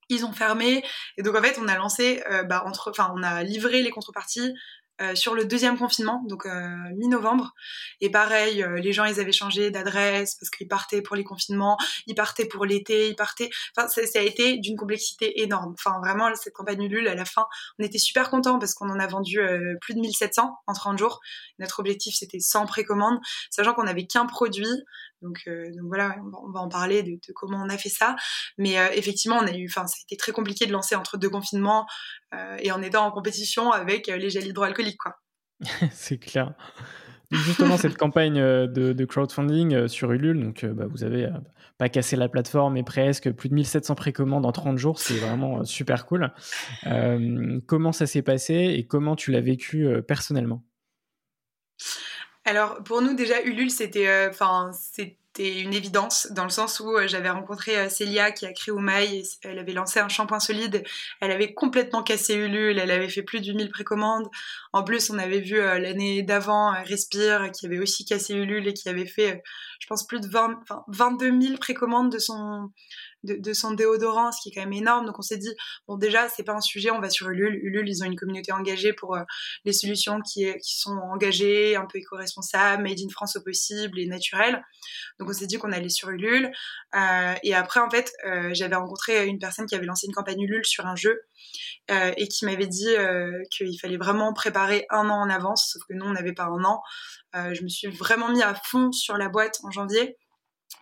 ils ont fermé et donc en fait on a lancé euh, bah, entre enfin on a livré les contreparties euh, sur le deuxième confinement, donc euh, mi-novembre. Et pareil, les gens, ils avaient changé d'adresse parce qu'ils partaient pour les confinements, ils partaient pour l'été, ils partaient. Enfin, ça, ça a été d'une complexité énorme. Enfin, vraiment, cette campagne Ulule, à la fin, on était super contents parce qu'on en a vendu plus de 1700 en 30 jours. Notre objectif, c'était 100 précommandes, sachant qu'on n'avait qu'un produit. Donc, donc voilà, on va, en parler de, de, comment on a fait ça. Mais effectivement, on a eu, enfin, ça a été très compliqué de lancer entre deux confinements. Euh, et en étant en compétition avec euh, les gels hydroalcooliques. Quoi. c'est clair. Justement, cette campagne euh, de, crowdfunding sur Ulule, donc bah, vous avez pas cassé la plateforme, mais presque plus de 1700 précommandes en 30 jours, c'est vraiment super cool. comment ça s'est passé et comment tu l'as vécu personnellement? Alors pour nous déjà Ulule c'est c'était une évidence dans le sens où euh, j'avais rencontré euh, Célia qui a créé Oumaï, elle avait lancé un shampoing solide, elle avait complètement cassé Ulule, elle avait fait plus de 8000 précommandes. En plus, on avait vu euh, l'année d'avant Respire qui avait aussi cassé Ulule et qui avait fait, je pense, plus de 20, 22 000 précommandes de son, de, son déodorant, ce qui est quand même énorme. Donc on s'est dit, bon déjà, c'est pas un sujet, on va sur Ulule. Ulule, ils ont une communauté engagée pour euh, les solutions qui, sont engagées, un peu éco-responsables, made in France au possible et naturelles. Donc on s'est dit qu'on allait sur Ulule. Euh, et après, en fait, euh, j'avais rencontré une personne qui avait lancé une campagne Ulule sur un jeu et qui m'avait dit qu'il fallait vraiment préparer un an en avance, sauf que nous, on n'avait pas un an. je me suis vraiment mis à fond sur la boîte en janvier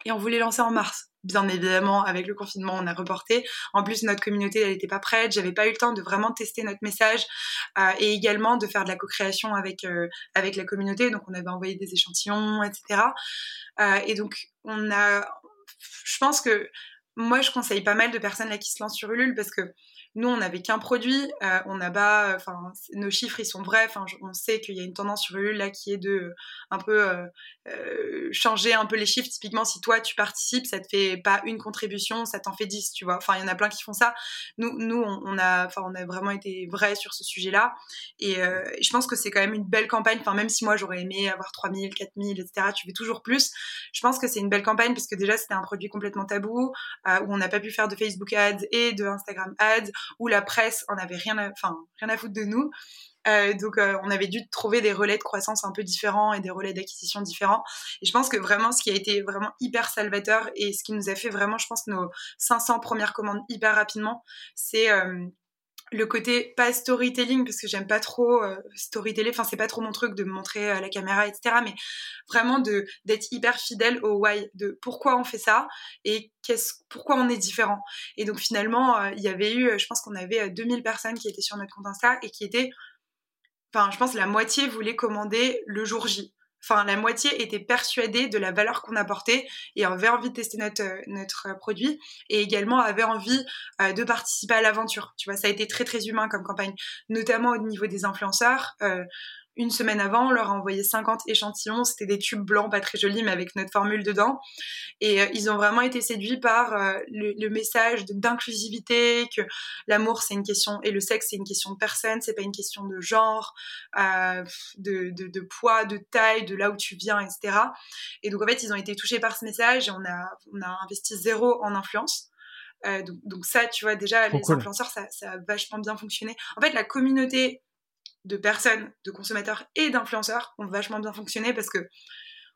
et on voulait lancer en mars bien évidemment, avec le confinement, on a reporté. En plus, notre communauté, n'était pas prête. J'avais pas eu le temps de vraiment tester notre message euh, et également de faire de la co-création avec euh, avec la communauté. Donc, on avait envoyé des échantillons, etc. Euh, et donc, on a. Je pense que moi, je conseille pas mal de personnes là qui se lancent sur Ulule parce que nous, on n'avait qu'un produit, euh, on n'a pas, enfin, nos chiffres ils sont vrais. on sait qu'il y a une tendance sur Ulule là qui est de euh, un peu euh, changer un peu les chiffres. Typiquement, si toi tu participes, ça te fait pas une contribution, ça t'en fait 10, tu vois. Enfin, il y en a plein qui font ça. Nous, nous, on, a, enfin, on a vraiment été vrais sur ce sujet-là. Et, je pense que c'est quand même une belle campagne. Enfin, même si moi j'aurais aimé avoir 3000, 4000, etc. Tu veux toujours plus. Je pense que c'est une belle campagne parce que déjà c'était un produit complètement tabou où on n'a pas pu faire de Facebook Ads et de Instagram Ads où la presse en avait rien à, enfin, rien à foutre de nous. Euh, donc euh, on avait dû trouver des relais de croissance un peu différents et des relais d'acquisition différents. Et je pense que vraiment ce qui a été vraiment hyper salvateur et ce qui nous a fait vraiment, je pense, nos 500 premières commandes hyper rapidement, c'est euh, le côté pas storytelling parce que j'aime pas trop euh, storyteller. Enfin c'est pas trop mon truc de montrer à la caméra etc mais vraiment de d'être hyper fidèle au why de pourquoi on fait ça et qu'est-ce pourquoi on est différent. Et donc finalement euh, il y avait eu je pense qu'on avait 2000 euh, personnes qui étaient sur notre compte Insta et qui étaient enfin je pense la moitié voulait commander le jour J enfin la moitié était persuadée de la valeur qu'on apportait et avait envie de tester notre, euh, notre produit et également avait envie euh, de participer à l'aventure. Tu vois, ça a été très très humain comme campagne, notamment au niveau des influenceurs. Euh, une semaine avant, on leur a envoyé 50 échantillons. C'était des tubes blancs, pas très jolis, mais avec notre formule dedans. Et euh, ils ont vraiment été séduits par euh, le, message d'inclusivité, que l'amour c'est une question et le sexe c'est une question de personne, c'est pas une question de genre, euh, de, de, de, poids, de taille, de là où tu viens, etc. Et donc en fait, ils ont été touchés par ce message et on a, on a investi zéro en influence. Donc, donc, ça, tu vois, déjà, les influenceurs, ça, ça a vachement bien fonctionné. En fait, la communauté de personnes, de consommateurs et d'influenceurs ont vachement bien fonctionné parce que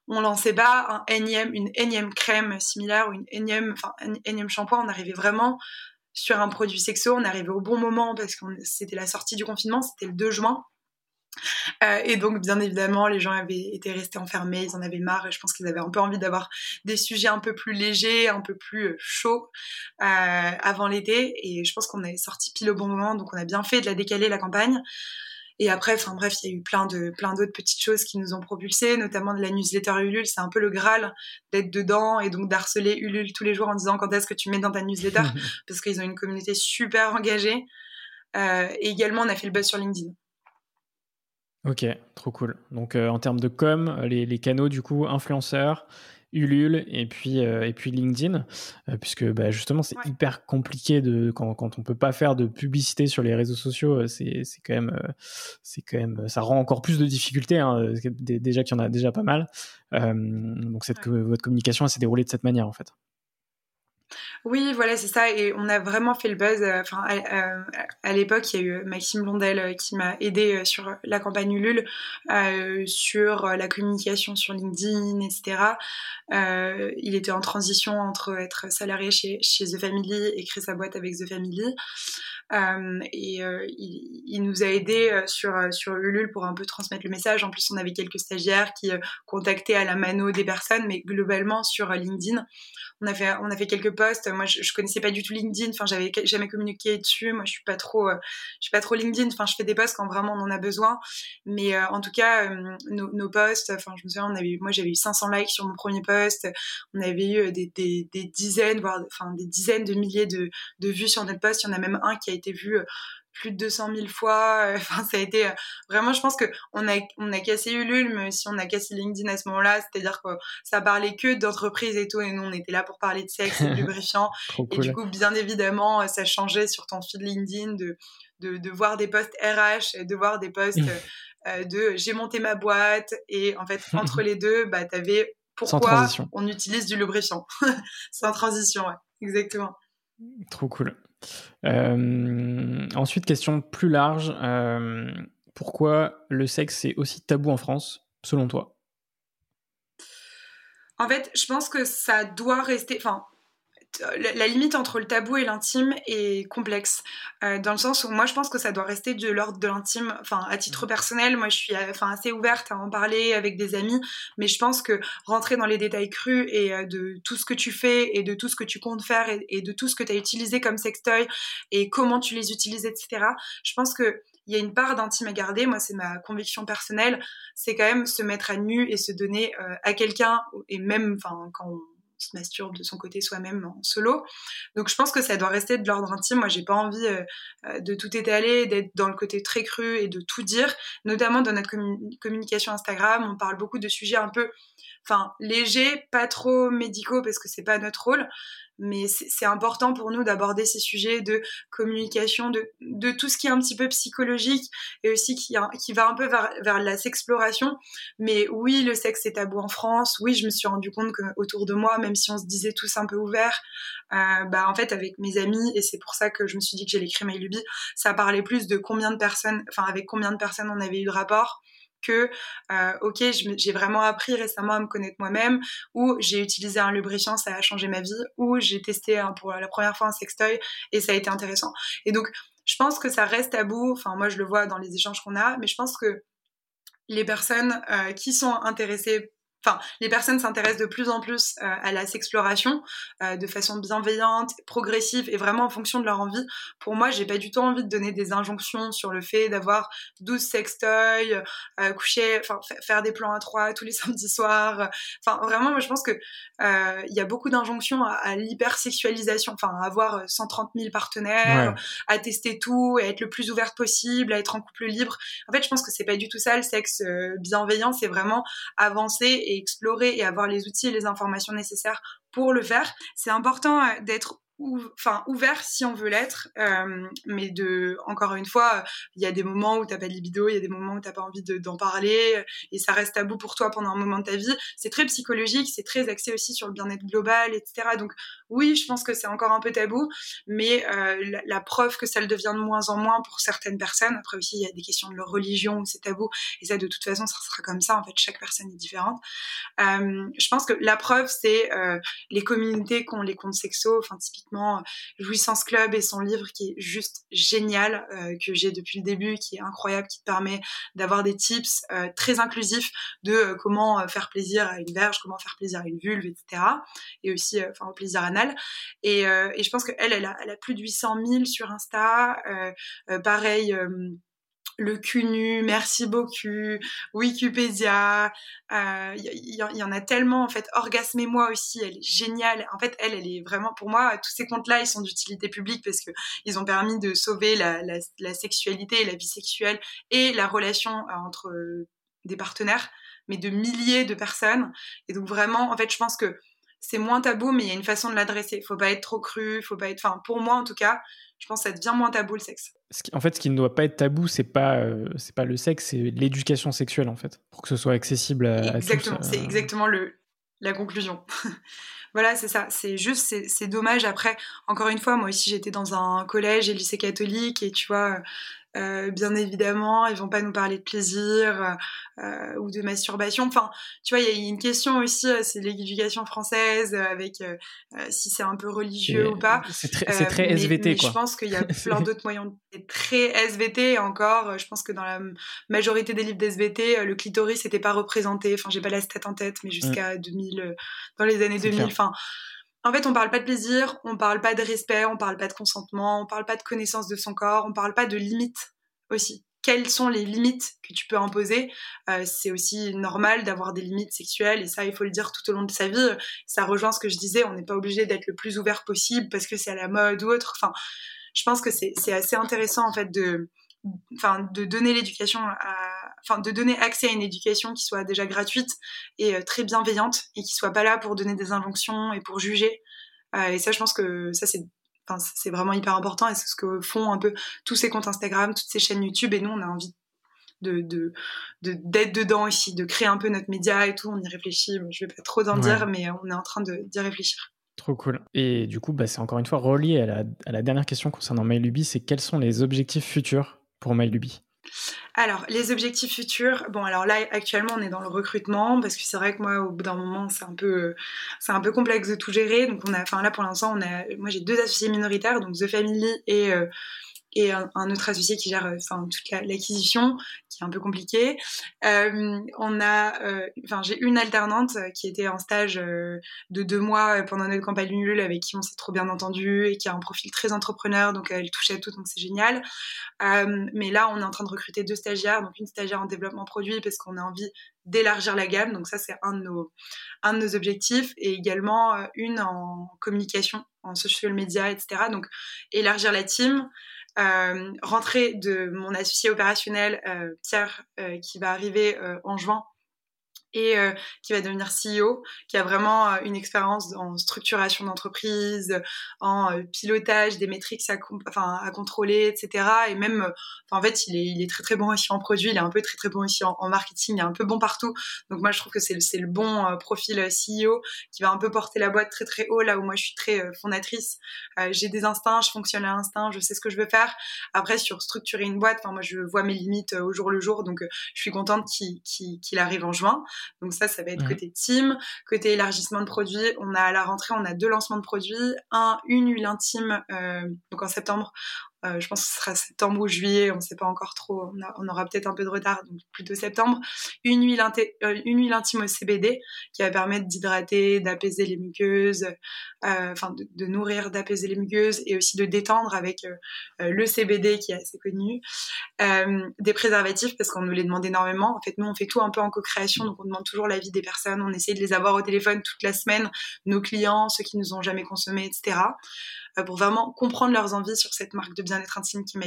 on lançait pas un énième, une énième crème similaire ou une énième, enfin, un énième shampoing. On arrivait vraiment sur un produit sexo. On arrivait au bon moment parce que c'était la sortie du confinement, c'était le 2 juin. Euh, et donc, bien évidemment, les gens avaient été restés enfermés, ils en avaient marre, et je pense qu'ils avaient un peu envie d'avoir des sujets un peu plus légers, un peu plus euh, chauds euh, avant l'été. Et je pense qu'on est sorti pile au bon moment, donc on a bien fait de la décaler la campagne. Et après, enfin bref, il y a eu plein de plein d'autres petites choses qui nous ont propulsés, notamment de la newsletter Ulule. C'est un peu le graal d'être dedans et donc d'harceler Ulule tous les jours en disant quand est-ce que tu mets dans ta newsletter, parce qu'ils ont une communauté super engagée. et également, on a fait le buzz sur LinkedIn. Ok, trop cool. Donc euh, en termes de com, les, canaux du coup, influenceurs, Ulule et puis, euh, et puis LinkedIn, euh, puisque bah, justement c'est hyper compliqué de, quand, quand on peut pas faire de publicité sur les réseaux sociaux, c'est quand même, c'est quand même, ça rend encore plus de difficultés, hein, déjà qu'il y en a déjà pas mal. donc cette, votre communication s'est déroulée de cette manière en fait. Oui, voilà, c'est ça. Et on a vraiment fait le buzz. Euh, enfin, à, l'époque, il y a eu Maxime Blondel euh, qui m'a aidé euh, sur la campagne Ulule, sur la communication sur LinkedIn, etc. il était en transition entre être salarié chez, The Family et créer sa boîte avec The Family. et il, il, nous a aidé sur, sur Ulule pour un peu transmettre le message. En plus, on avait quelques stagiaires qui contactaient à la mano des personnes, mais globalement sur LinkedIn, on a fait, on a fait quelques posts. Moi, je, je connaissais pas du tout LinkedIn. Enfin, j'avais jamais communiqué dessus. Moi, je suis pas trop, euh, je suis pas trop LinkedIn. Enfin, je fais des posts quand vraiment on en a besoin. Mais euh, en tout cas, euh, nos, nos, posts. Enfin, je me souviens, on avait, moi, j'avais eu 500 likes sur mon premier post. On avait eu des, des, des dizaines, voire, enfin, des dizaines de milliers de, de vues sur notre post. Il y en a même un qui a été vu plus de 200 000 fois. Euh, enfin, ça a été euh, vraiment, je pense que on a, on a cassé Ulule, mais si on a cassé LinkedIn à ce moment-là, c'est-à-dire que ça parlait que d'entreprise et tout, et nous, on était là pour parler de sexe et de lubrifiant. et du coup, bien évidemment, ça changeait sur ton feed LinkedIn de, de, de voir des posts RH, de voir des posts euh, de j'ai monté ma boîte, et en fait, entre les deux, bah, t'avais pourquoi on utilise du lubrifiant? Sans transition, ouais, exactement. Trop cool. Euh, ensuite, question plus large. Euh, pourquoi le sexe est aussi tabou en France, selon toi? En fait, je pense que ça doit rester. Enfin, la, limite entre le tabou et l'intime est complexe euh, dans le sens où moi je pense que ça doit rester de l'ordre de l'intime enfin à titre mmh. personnel moi je suis euh, enfin assez ouverte à en parler avec des amis mais je pense que rentrer dans les détails crus et euh, de tout ce que tu fais et de tout ce que tu comptes faire et, de tout ce que tu as utilisé comme sextoy et comment tu les utilises etc je pense que il y a une part d'intime à garder. Moi, c'est ma conviction personnelle. C'est quand même se mettre à nu et se donner à quelqu'un, et même, enfin, quand on se masturbe de son côté soi-même en solo. Donc je pense que ça doit rester de l'ordre intime. Moi, j'ai pas envie euh, euh, de tout étaler, d'être dans le côté très cru et de tout dire. Notamment dans notre communication Instagram, on parle beaucoup de sujets un peu, enfin, légers, pas trop médicaux parce que c'est pas notre rôle mais c'est important pour nous d'aborder ces sujets de communication, de, de, tout ce qui est un petit peu psychologique et aussi qui, qui va un peu vers, vers la sexploration. Mais oui, le sexe est tabou en France. Oui, je me suis rendu compte que autour de moi, même si on se disait tous un peu ouverts, euh, bah en fait avec mes amis et c'est pour ça que je me suis dit que j'allais créer My ça parlait plus de combien de personnes, enfin avec combien de personnes on avait eu de rapport que euh, ok j'ai vraiment appris récemment à me connaître moi-même ou j'ai utilisé un lubrifiant ça a changé ma vie ou j'ai testé pour la première fois un sextoy et ça a été intéressant. Et donc je pense que ça reste à bout enfin moi je le vois dans les échanges qu'on a mais je pense que les personnes euh, qui sont intéressées enfin, les personnes s'intéressent de plus en plus euh, à la sexploration euh, de façon bienveillante, progressive et vraiment en fonction de leur envie. Pour moi, j'ai pas du tout envie de donner des injonctions sur le fait d'avoir 12 sextoys, euh, coucher, enfin, faire des plans à trois tous les samedis soirs. Enfin, vraiment, moi, je pense que il y a beaucoup d'injonctions à, l'hypersexualisation, enfin, à avoir 130 000 partenaires, à tester tout, à être le plus ouverte possible, à être en couple libre. En fait, je pense que c'est pas du tout ça le sexe bienveillant, c'est vraiment avancer explorer et avoir les outils et les informations nécessaires pour le faire. C'est important euh, d'être enfin ouvert si on veut l'être euh, mais de encore une fois il y a des moments où t'as pas de libido il y a des moments où t'as pas envie d'en parler et ça reste tabou pour toi pendant un moment de ta vie. C'est très psychologique c'est très axé aussi sur le bien-être global etc donc oui je pense que c'est encore un peu tabou mais euh, la, preuve que ça le devient de moins en moins pour certaines personnes. Après aussi il y a des questions de leur religion où c'est tabou et ça de toute façon ça sera comme ça. En fait chaque personne est différente. Euh, je pense que la preuve c'est les communautés qui ont les comptes sexo enfin typiquement recrutement, Jouissance Club et son livre qui est juste génial, que j'ai depuis le début, qui est incroyable, qui te permet d'avoir des tips très inclusifs de comment faire plaisir à une verge, comment faire plaisir à une vulve, etc. Et aussi, enfin, au plaisir anal. Et, et je pense qu'elle, elle a, elle a plus de 800 000 sur Insta. pareil le CUNU, merci beaucoup, Wikipédia, il euh, y, en a tellement en fait. Orgasmez-moi aussi, elle est géniale. En fait, elle, elle est vraiment pour moi. Tous ces comptes-là, ils sont d'utilité publique parce que ils ont permis de sauver la, la, sexualité, la vie sexuelle et la relation euh, entre euh, des partenaires, mais de milliers de personnes. Et donc vraiment, en fait, je pense que c'est moins tabou, mais il y a une façon de l'adresser. Faut pas être trop cru, faut pas être. Enfin, pour moi en tout cas, je pense que ça devient moins tabou le sexe. En fait, ce qui ne doit pas être tabou, c'est pas euh, c'est pas le sexe, c'est l'éducation sexuelle en fait, pour que ce soit accessible à, exactement, tous. C'est euh. exactement le la conclusion. voilà, c'est ça. C'est juste, c'est dommage. Après, encore une fois, moi aussi, j'étais dans un collège et lycée catholique et tu vois, euh, bien évidemment, ils vont pas nous parler de plaisir euh, ou de masturbation. Enfin, tu vois, il y a une question aussi, euh, c'est l'éducation française avec si c'est un peu religieux ou pas. C'est très, très SVT, quoi. Je pense qu'il y a plein d'autres moyens. C'est très SVT. Et encore, je pense que dans la majorité des livres d'SVT, le clitoris n'était pas représenté. Enfin, j'ai pas la stat en tête, mais jusqu'à 2000, dans les années 2000. Enfin en fait, on parle pas de plaisir, on parle pas de respect, on parle pas de consentement, on parle pas de connaissance de son corps, on parle pas de limites aussi. Quelles sont les limites que tu peux imposer? Euh, C'est aussi normal d'avoir des limites sexuelles et ça, il faut le dire tout au long de sa vie. Ça rejoint ce que je disais, on n'est pas obligé d'être le plus ouvert possible parce que c'est à la mode ou autre. Enfin, je pense que c'est assez intéressant en fait de, enfin, de donner l'éducation enfin, de donner accès à une éducation qui soit déjà gratuite et euh, très bienveillante et qui soit pas là pour donner des injonctions et pour juger. Euh, et ça, je pense que ça, c'est, enfin, c'est vraiment hyper important et c'est ce que font un peu tous ces comptes Instagram, toutes ces chaînes YouTube et nous, on a envie de, de, d'être dedans aussi, de créer un peu notre média et tout. On y réfléchit. Je vais pas trop en dire, mais on est en train de, d'y réfléchir. Trop cool. Et du coup, bah, c'est encore une fois relié à la, à la dernière question concernant MyLuby, c'est quels sont les objectifs futurs pour MyLuby? Alors, les objectifs futurs, bon, alors là, actuellement, on est dans le recrutement, parce que c'est vrai que moi, au bout d'un moment, c'est un peu, c'est un peu complexe de tout gérer. Donc, on a, enfin, là, pour l'instant, on a, moi, j'ai deux associés minoritaires, donc The Family et, euh, et un, autre associé qui gère, enfin, toute l'acquisition, qui est un peu compliqué. Euh, on a, euh, enfin, j'ai une alternante qui était en stage de deux mois pendant notre campagne Ulule, avec qui on s'est trop bien entendu et qui a un profil très entrepreneur, donc elle touche à tout, donc c'est génial. Euh, mais là, on est en train de recruter deux stagiaires, donc une stagiaire en développement produit parce qu'on a envie d'élargir la gamme, donc ça c'est un de nos un de nos objectifs, et également euh, une en communication, en social media, etc. Donc élargir la team. Euh, rentrer de mon associé opérationnel Pierre qui va arriver en juin et euh, qui va devenir CEO, qui a vraiment euh, une expérience en structuration d'entreprise, en euh, pilotage des métriques à, enfin, à contrôler, etc. Et même, en fait, il est, il est très très bon aussi en produit, il est un peu très très bon aussi en, marketing, il est un peu bon partout. Donc moi, je trouve que c'est le, le bon profil CEO qui va un peu porter la boîte très très haut, là où moi je suis très fondatrice. J'ai des instincts, je fonctionne à l'instinct, je sais ce que je veux faire. Après, sur structurer une boîte, enfin moi je vois mes limites au jour le jour, donc je suis contente qu'il arrive en juin. Donc ça, ça va être côté team. Côté élargissement de produits, on a à la rentrée, on a deux lancements de produits. Un, une huile intime, euh, donc en septembre, je pense que ce sera septembre ou juillet, on ne sait pas encore trop. On, aura peut-être un peu de retard, donc plutôt septembre. Une huile, euh, une huile intime au CBD qui va permettre d'hydrater, d'apaiser les muqueuses, euh, enfin de, nourrir, d'apaiser les muqueuses et aussi de détendre avec le CBD qui est assez connu. des préservatifs parce qu'on nous les demande énormément. En fait, nous on fait tout un peu en co-création, donc on demande toujours l'avis des personnes. On essaie de les avoir au téléphone toute la semaine, nos clients, ceux qui nous ont jamais consommé, etc. Pour vraiment comprendre leurs envies sur cette marque de bien-être intime qui m'a.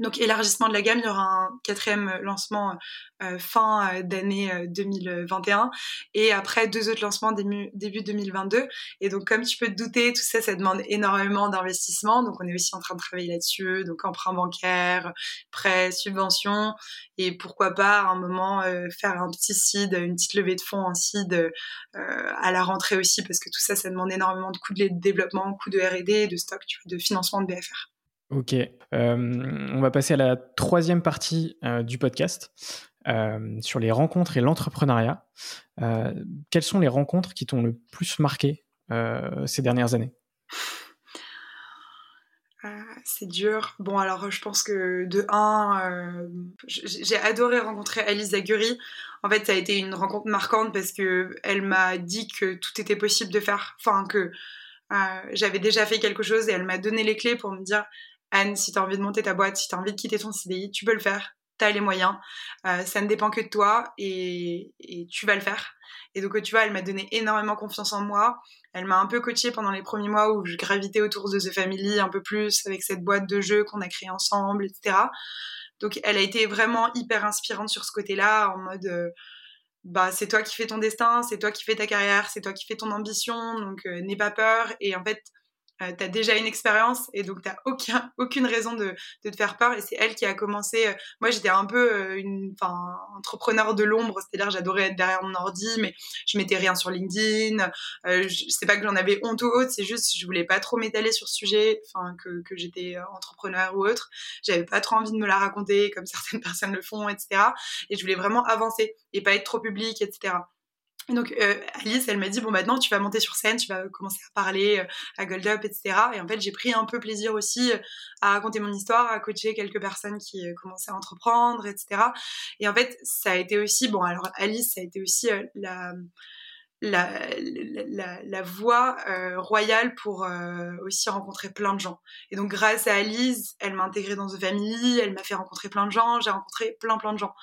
Donc élargissement de la gamme, il y aura un quatrième lancement euh, fin euh, d'année 2021 et après deux autres lancements début, début 2022. Et donc comme tu peux te douter, tout ça, ça demande énormément d'investissement. Donc on est aussi en train de travailler là-dessus, donc emprunt bancaire, prêt, subvention et pourquoi pas à un moment faire un petit seed, une petite levée de fonds en seed à la rentrée aussi parce que tout ça, ça demande énormément de coûts de développement, coûts de R&D, de stock, de financement de BFR. Ok, euh, on va passer à la troisième partie euh, du podcast euh, sur les rencontres et l'entrepreneuriat. quelles sont les rencontres qui t'ont le plus marqué ces dernières années? C'est dur. Bon, alors je pense que de un, j'ai adoré rencontrer Alice Zaguri. En fait, ça a été une rencontre marquante parce que elle m'a dit que tout était possible de faire. Enfin, que j'avais déjà fait quelque chose et elle m'a donné les clés pour me dire Anne, si tu as envie de monter ta boîte, si tu as envie de quitter ton CDI, tu peux le faire. Tu as les moyens. ça ne dépend que de toi et, et tu vas le faire. Et donc, tu vois, elle m'a donné énormément confiance en moi. Elle m'a un peu coachée pendant les premiers mois où je gravitais autour de The Family un peu plus avec cette boîte de jeux qu'on a créée ensemble, etc. Donc, elle a été vraiment hyper inspirante sur ce côté-là, en mode, euh, bah, c'est toi qui fais ton destin, c'est toi qui fais ta carrière, c'est toi qui fais ton ambition, donc euh, n'aie pas peur. Et en fait, euh, déjà une expérience et donc tu aucun, aucune raison de, de, te faire peur. Et c'est elle qui a commencé. Euh, moi, j'étais un peu euh, une, entrepreneur de l'ombre, c'est-à-dire j'adorais être derrière mon ordi, mais je mettais rien sur LinkedIn. Euh, je sais pas que j'en avais honte ou autre, c'est juste je voulais pas trop m'étaler sur ce sujet, enfin que, que j'étais entrepreneur ou autre. J'avais pas trop envie de me la raconter comme certaines personnes le font, etc. Et je voulais vraiment avancer et pas être trop public, etc. Donc euh, Alice, elle m'a dit bon maintenant tu vas monter sur scène, tu vas commencer à parler euh, à Gold Up, etc. Et en fait j'ai pris un peu plaisir aussi euh, à raconter mon histoire, à coacher quelques personnes qui commençaient à entreprendre, etc. Et en fait ça a été aussi bon alors Alice ça a été aussi la la, la, la, voie royale pour aussi rencontrer plein de gens. Et donc grâce à Alice, elle m'a intégrée dans The Family, elle m'a fait rencontrer plein de gens, j'ai rencontré plein plein de gens.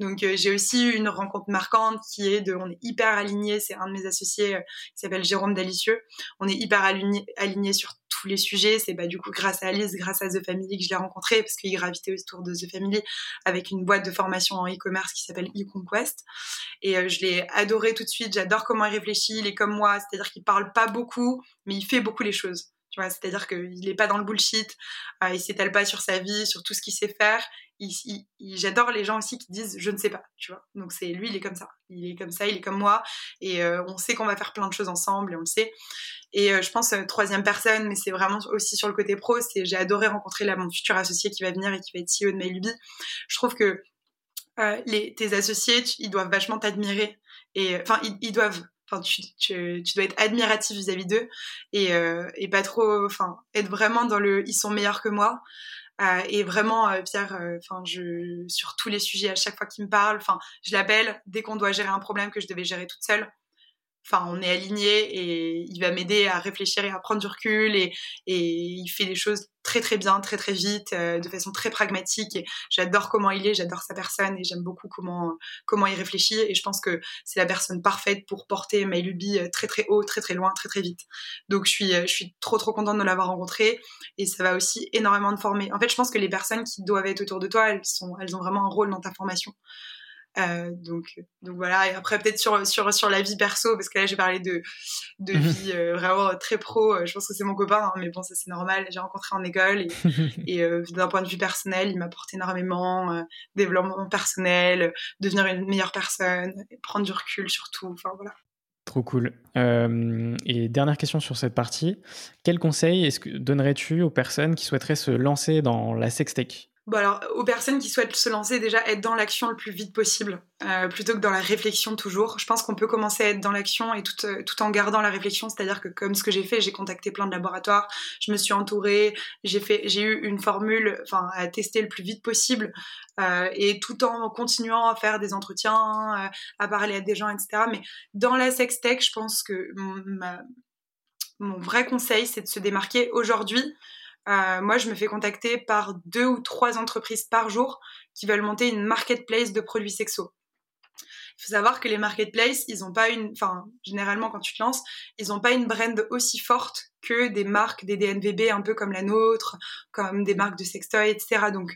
Donc euh, j'ai aussi eu une rencontre marquante qui est de, on est hyper alignés, c'est un de mes associés euh, qui s'appelle Jérôme Dalicieux. On est hyper alignés aligné sur tous les sujets. C'est bah, du coup grâce à Alice, grâce à The Family que je l'ai rencontré parce qu'il gravitait autour de The Family avec une boîte de formation en e-commerce qui s'appelle eConquest. Et euh, je l'ai adoré tout de suite. J'adore comment il réfléchit. Il est comme moi, c'est-à-dire qu'il parle pas beaucoup, mais il fait beaucoup les choses. Tu vois, c'est-à-dire qu'il n'est pas dans le bullshit, euh, il s'étale pas sur sa vie, sur tout ce qu'il sait faire. J'adore les gens aussi qui disent je ne sais pas, tu vois. Donc c'est lui, il est comme ça, il est comme ça, il est comme moi, et euh, on sait qu'on va faire plein de choses ensemble, et on le sait. Et euh, je pense euh, troisième personne, mais c'est vraiment aussi sur le côté pro, c'est j'ai adoré rencontrer là mon futur associé qui va venir et qui va être CEO de Mailby. Je trouve que les, tes associés, ils doivent vachement t'admirer, et enfin ils doivent Enfin, tu, tu, tu, dois être admiratif vis-à-vis d'eux et, et pas trop, enfin, être vraiment dans le ils sont meilleurs que moi. Euh, et vraiment, euh, Pierre, euh, je sur tous les sujets à chaque fois qu'il me parle, enfin, je l'appelle. Dès qu'on doit gérer un problème que je devais gérer toute seule enfin on est aligné et il va m'aider à réfléchir et à prendre du recul et, et il fait les choses très très bien, très très vite, euh, de façon très pragmatique j'adore comment il est, j'adore sa personne et j'aime beaucoup comment comment il réfléchit et je pense que c'est la personne parfaite pour porter Mailubi euh, très très haut, très très loin, très très vite. Donc je suis je suis trop trop contente de l'avoir rencontré et ça va aussi énormément de former. En fait, je pense que les personnes qui doivent être autour de toi, elles sont elles ont vraiment un rôle dans ta formation. Euh, donc, donc voilà. Et après, peut-être sur, sur, sur la vie perso, parce que là, j'ai parlé de, de mhm. vie euh, vraiment très pro. Euh, je pense que c'est mon copain, hein, mais bon, ça, c'est normal. J'ai rencontré en école et, et d'un point de vue personnel, il m'apporte énormément. développement personnel, devenir une meilleure personne, prendre du recul surtout. Enfin, voilà. Trop cool. et dernière question sur cette partie. Quel conseil est-ce que donnerais-tu aux personnes qui souhaiteraient se lancer dans la sextech? Alors, aux personnes qui souhaitent se lancer, déjà être dans l'action le plus vite possible, euh, plutôt que dans la réflexion toujours. Je pense qu'on peut commencer à être dans l'action et tout, euh, tout en gardant la réflexion, c'est-à-dire que comme ce que j'ai fait, j'ai contacté plein de laboratoires, je me suis entourée, j'ai fait, j'ai eu une formule, à tester le plus vite possible, euh, et tout en continuant à faire des entretiens, à parler à des gens, etc. Mais dans la sextech, je pense que mon vrai conseil, c'est de se démarquer aujourd'hui euh, moi, je me fais contacter par deux ou trois entreprises par jour qui veulent monter une marketplace de produits sexuels. Il faut savoir que les marketplaces, ils ont pas une, enfin, généralement quand tu te lances, ils ont pas une brand aussi forte que des marques, des DNVB un peu comme la nôtre, comme des marques de sextoy, etc. Donc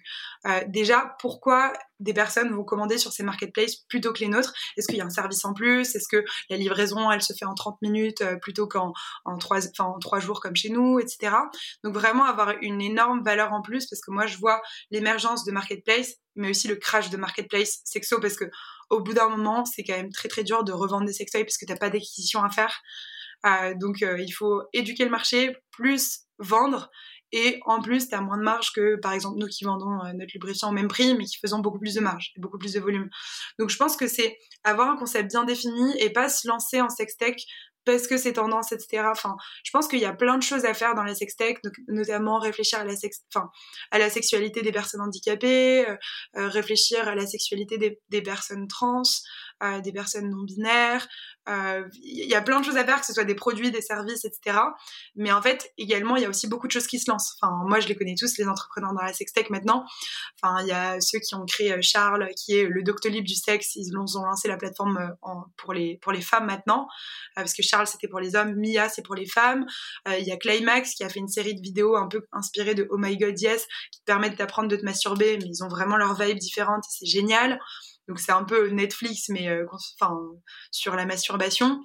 euh, déjà, pourquoi des personnes vont commander sur ces marketplaces plutôt que les nôtres? Est-ce qu'il y a un service en plus? Est-ce que la livraison, elle se fait en 30 minutes euh, plutôt qu'en en 3, enfin, en 3 jours comme chez nous, etc. Donc vraiment avoir une énorme valeur en plus parce que moi, je vois l'émergence de marketplace, mais aussi le crash de marketplace sexo parce que au bout d'un moment, c'est quand même très très dur de revendre des sextoys parce que t'as pas d'acquisition à faire. Euh, donc euh, il faut éduquer le marché, plus vendre. Et en plus, tu as moins de marge que, par exemple, nous qui vendons euh, notre lubrifiant au même prix, mais qui faisons beaucoup plus de marge, beaucoup plus de volume. Donc, je pense que c'est avoir un concept bien défini et pas se lancer en sextech parce que c'est tendance, etc. Enfin, je pense qu'il y a plein de choses à faire dans la sextech, notamment réfléchir à la, sex... enfin, à la sexualité des personnes handicapées, euh, euh, réfléchir à la sexualité des personnes trans, euh, des personnes non binaires. Il euh, y a plein de choses à faire, que ce soit des produits, des services, etc. Mais en fait, également, il y a aussi beaucoup de choses qui se lancent. Enfin, moi, je les connais tous, les entrepreneurs dans la sextech maintenant. Enfin, il y a ceux qui ont créé Charles, qui est le Doctolib du sexe. Ils ont lancé la plateforme pour les pour les femmes maintenant, parce que Charles c'était pour les hommes, Mia c'est pour les femmes. Il y a Climax qui a fait une série de vidéos un peu inspirées de Oh My God Yes, qui te permettent d'apprendre de te masturber, mais ils ont vraiment leur vibe différente et c'est génial. Donc c'est un peu Netflix, mais euh, enfin sur la masturbation.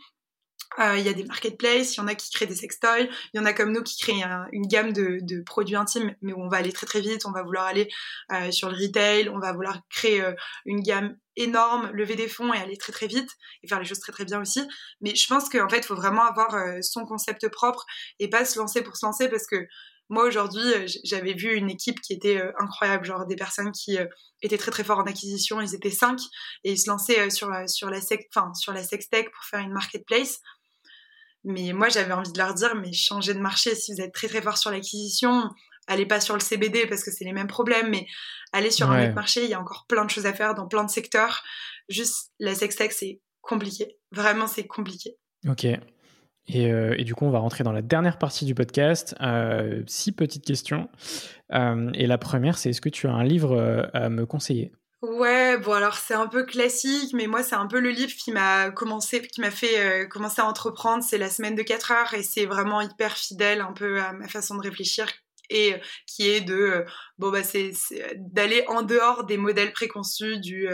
Euh, il y a des marketplaces, il y en a qui créent des sextoys, il y en a comme nous qui créent une gamme de, produits intimes, mais où on va aller très très vite, on va vouloir aller euh, sur le retail, on va vouloir créer une gamme énorme, lever des fonds et aller très très vite et faire les choses très très bien aussi. Mais je pense qu'en fait, il faut vraiment avoir son concept propre et pas se lancer pour se lancer parce que moi aujourd'hui euh, j'avais vu une équipe qui était euh, incroyable genre des personnes qui euh, étaient très très forts en acquisition. Ils étaient cinq et ils se lançaient sur sur la sec enfin sur la sextech pour faire une marketplace. Mais moi j'avais envie de leur dire mais changez de marché. Si vous êtes très très fort sur l'acquisition allez pas sur le CBD parce que c'est les mêmes problèmes mais allez sur un autre marché. Il y a encore plein de choses à faire dans plein de secteurs. Juste la sextech c'est compliqué. Vraiment c'est compliqué. Ok euh, et, du coup, on va rentrer dans la dernière partie du podcast. Euh, six petites questions. Euh, et la première, c'est est-ce que tu as un livre à me conseiller? Ouais, bon alors c'est un peu classique, mais moi c'est un peu le livre qui m'a commencé, qui m'a fait commencer à entreprendre. C'est la semaine de 4 heures et c'est vraiment hyper fidèle un peu à ma façon de réfléchir et qui est de bon bah c'est d'aller en dehors des modèles préconçus du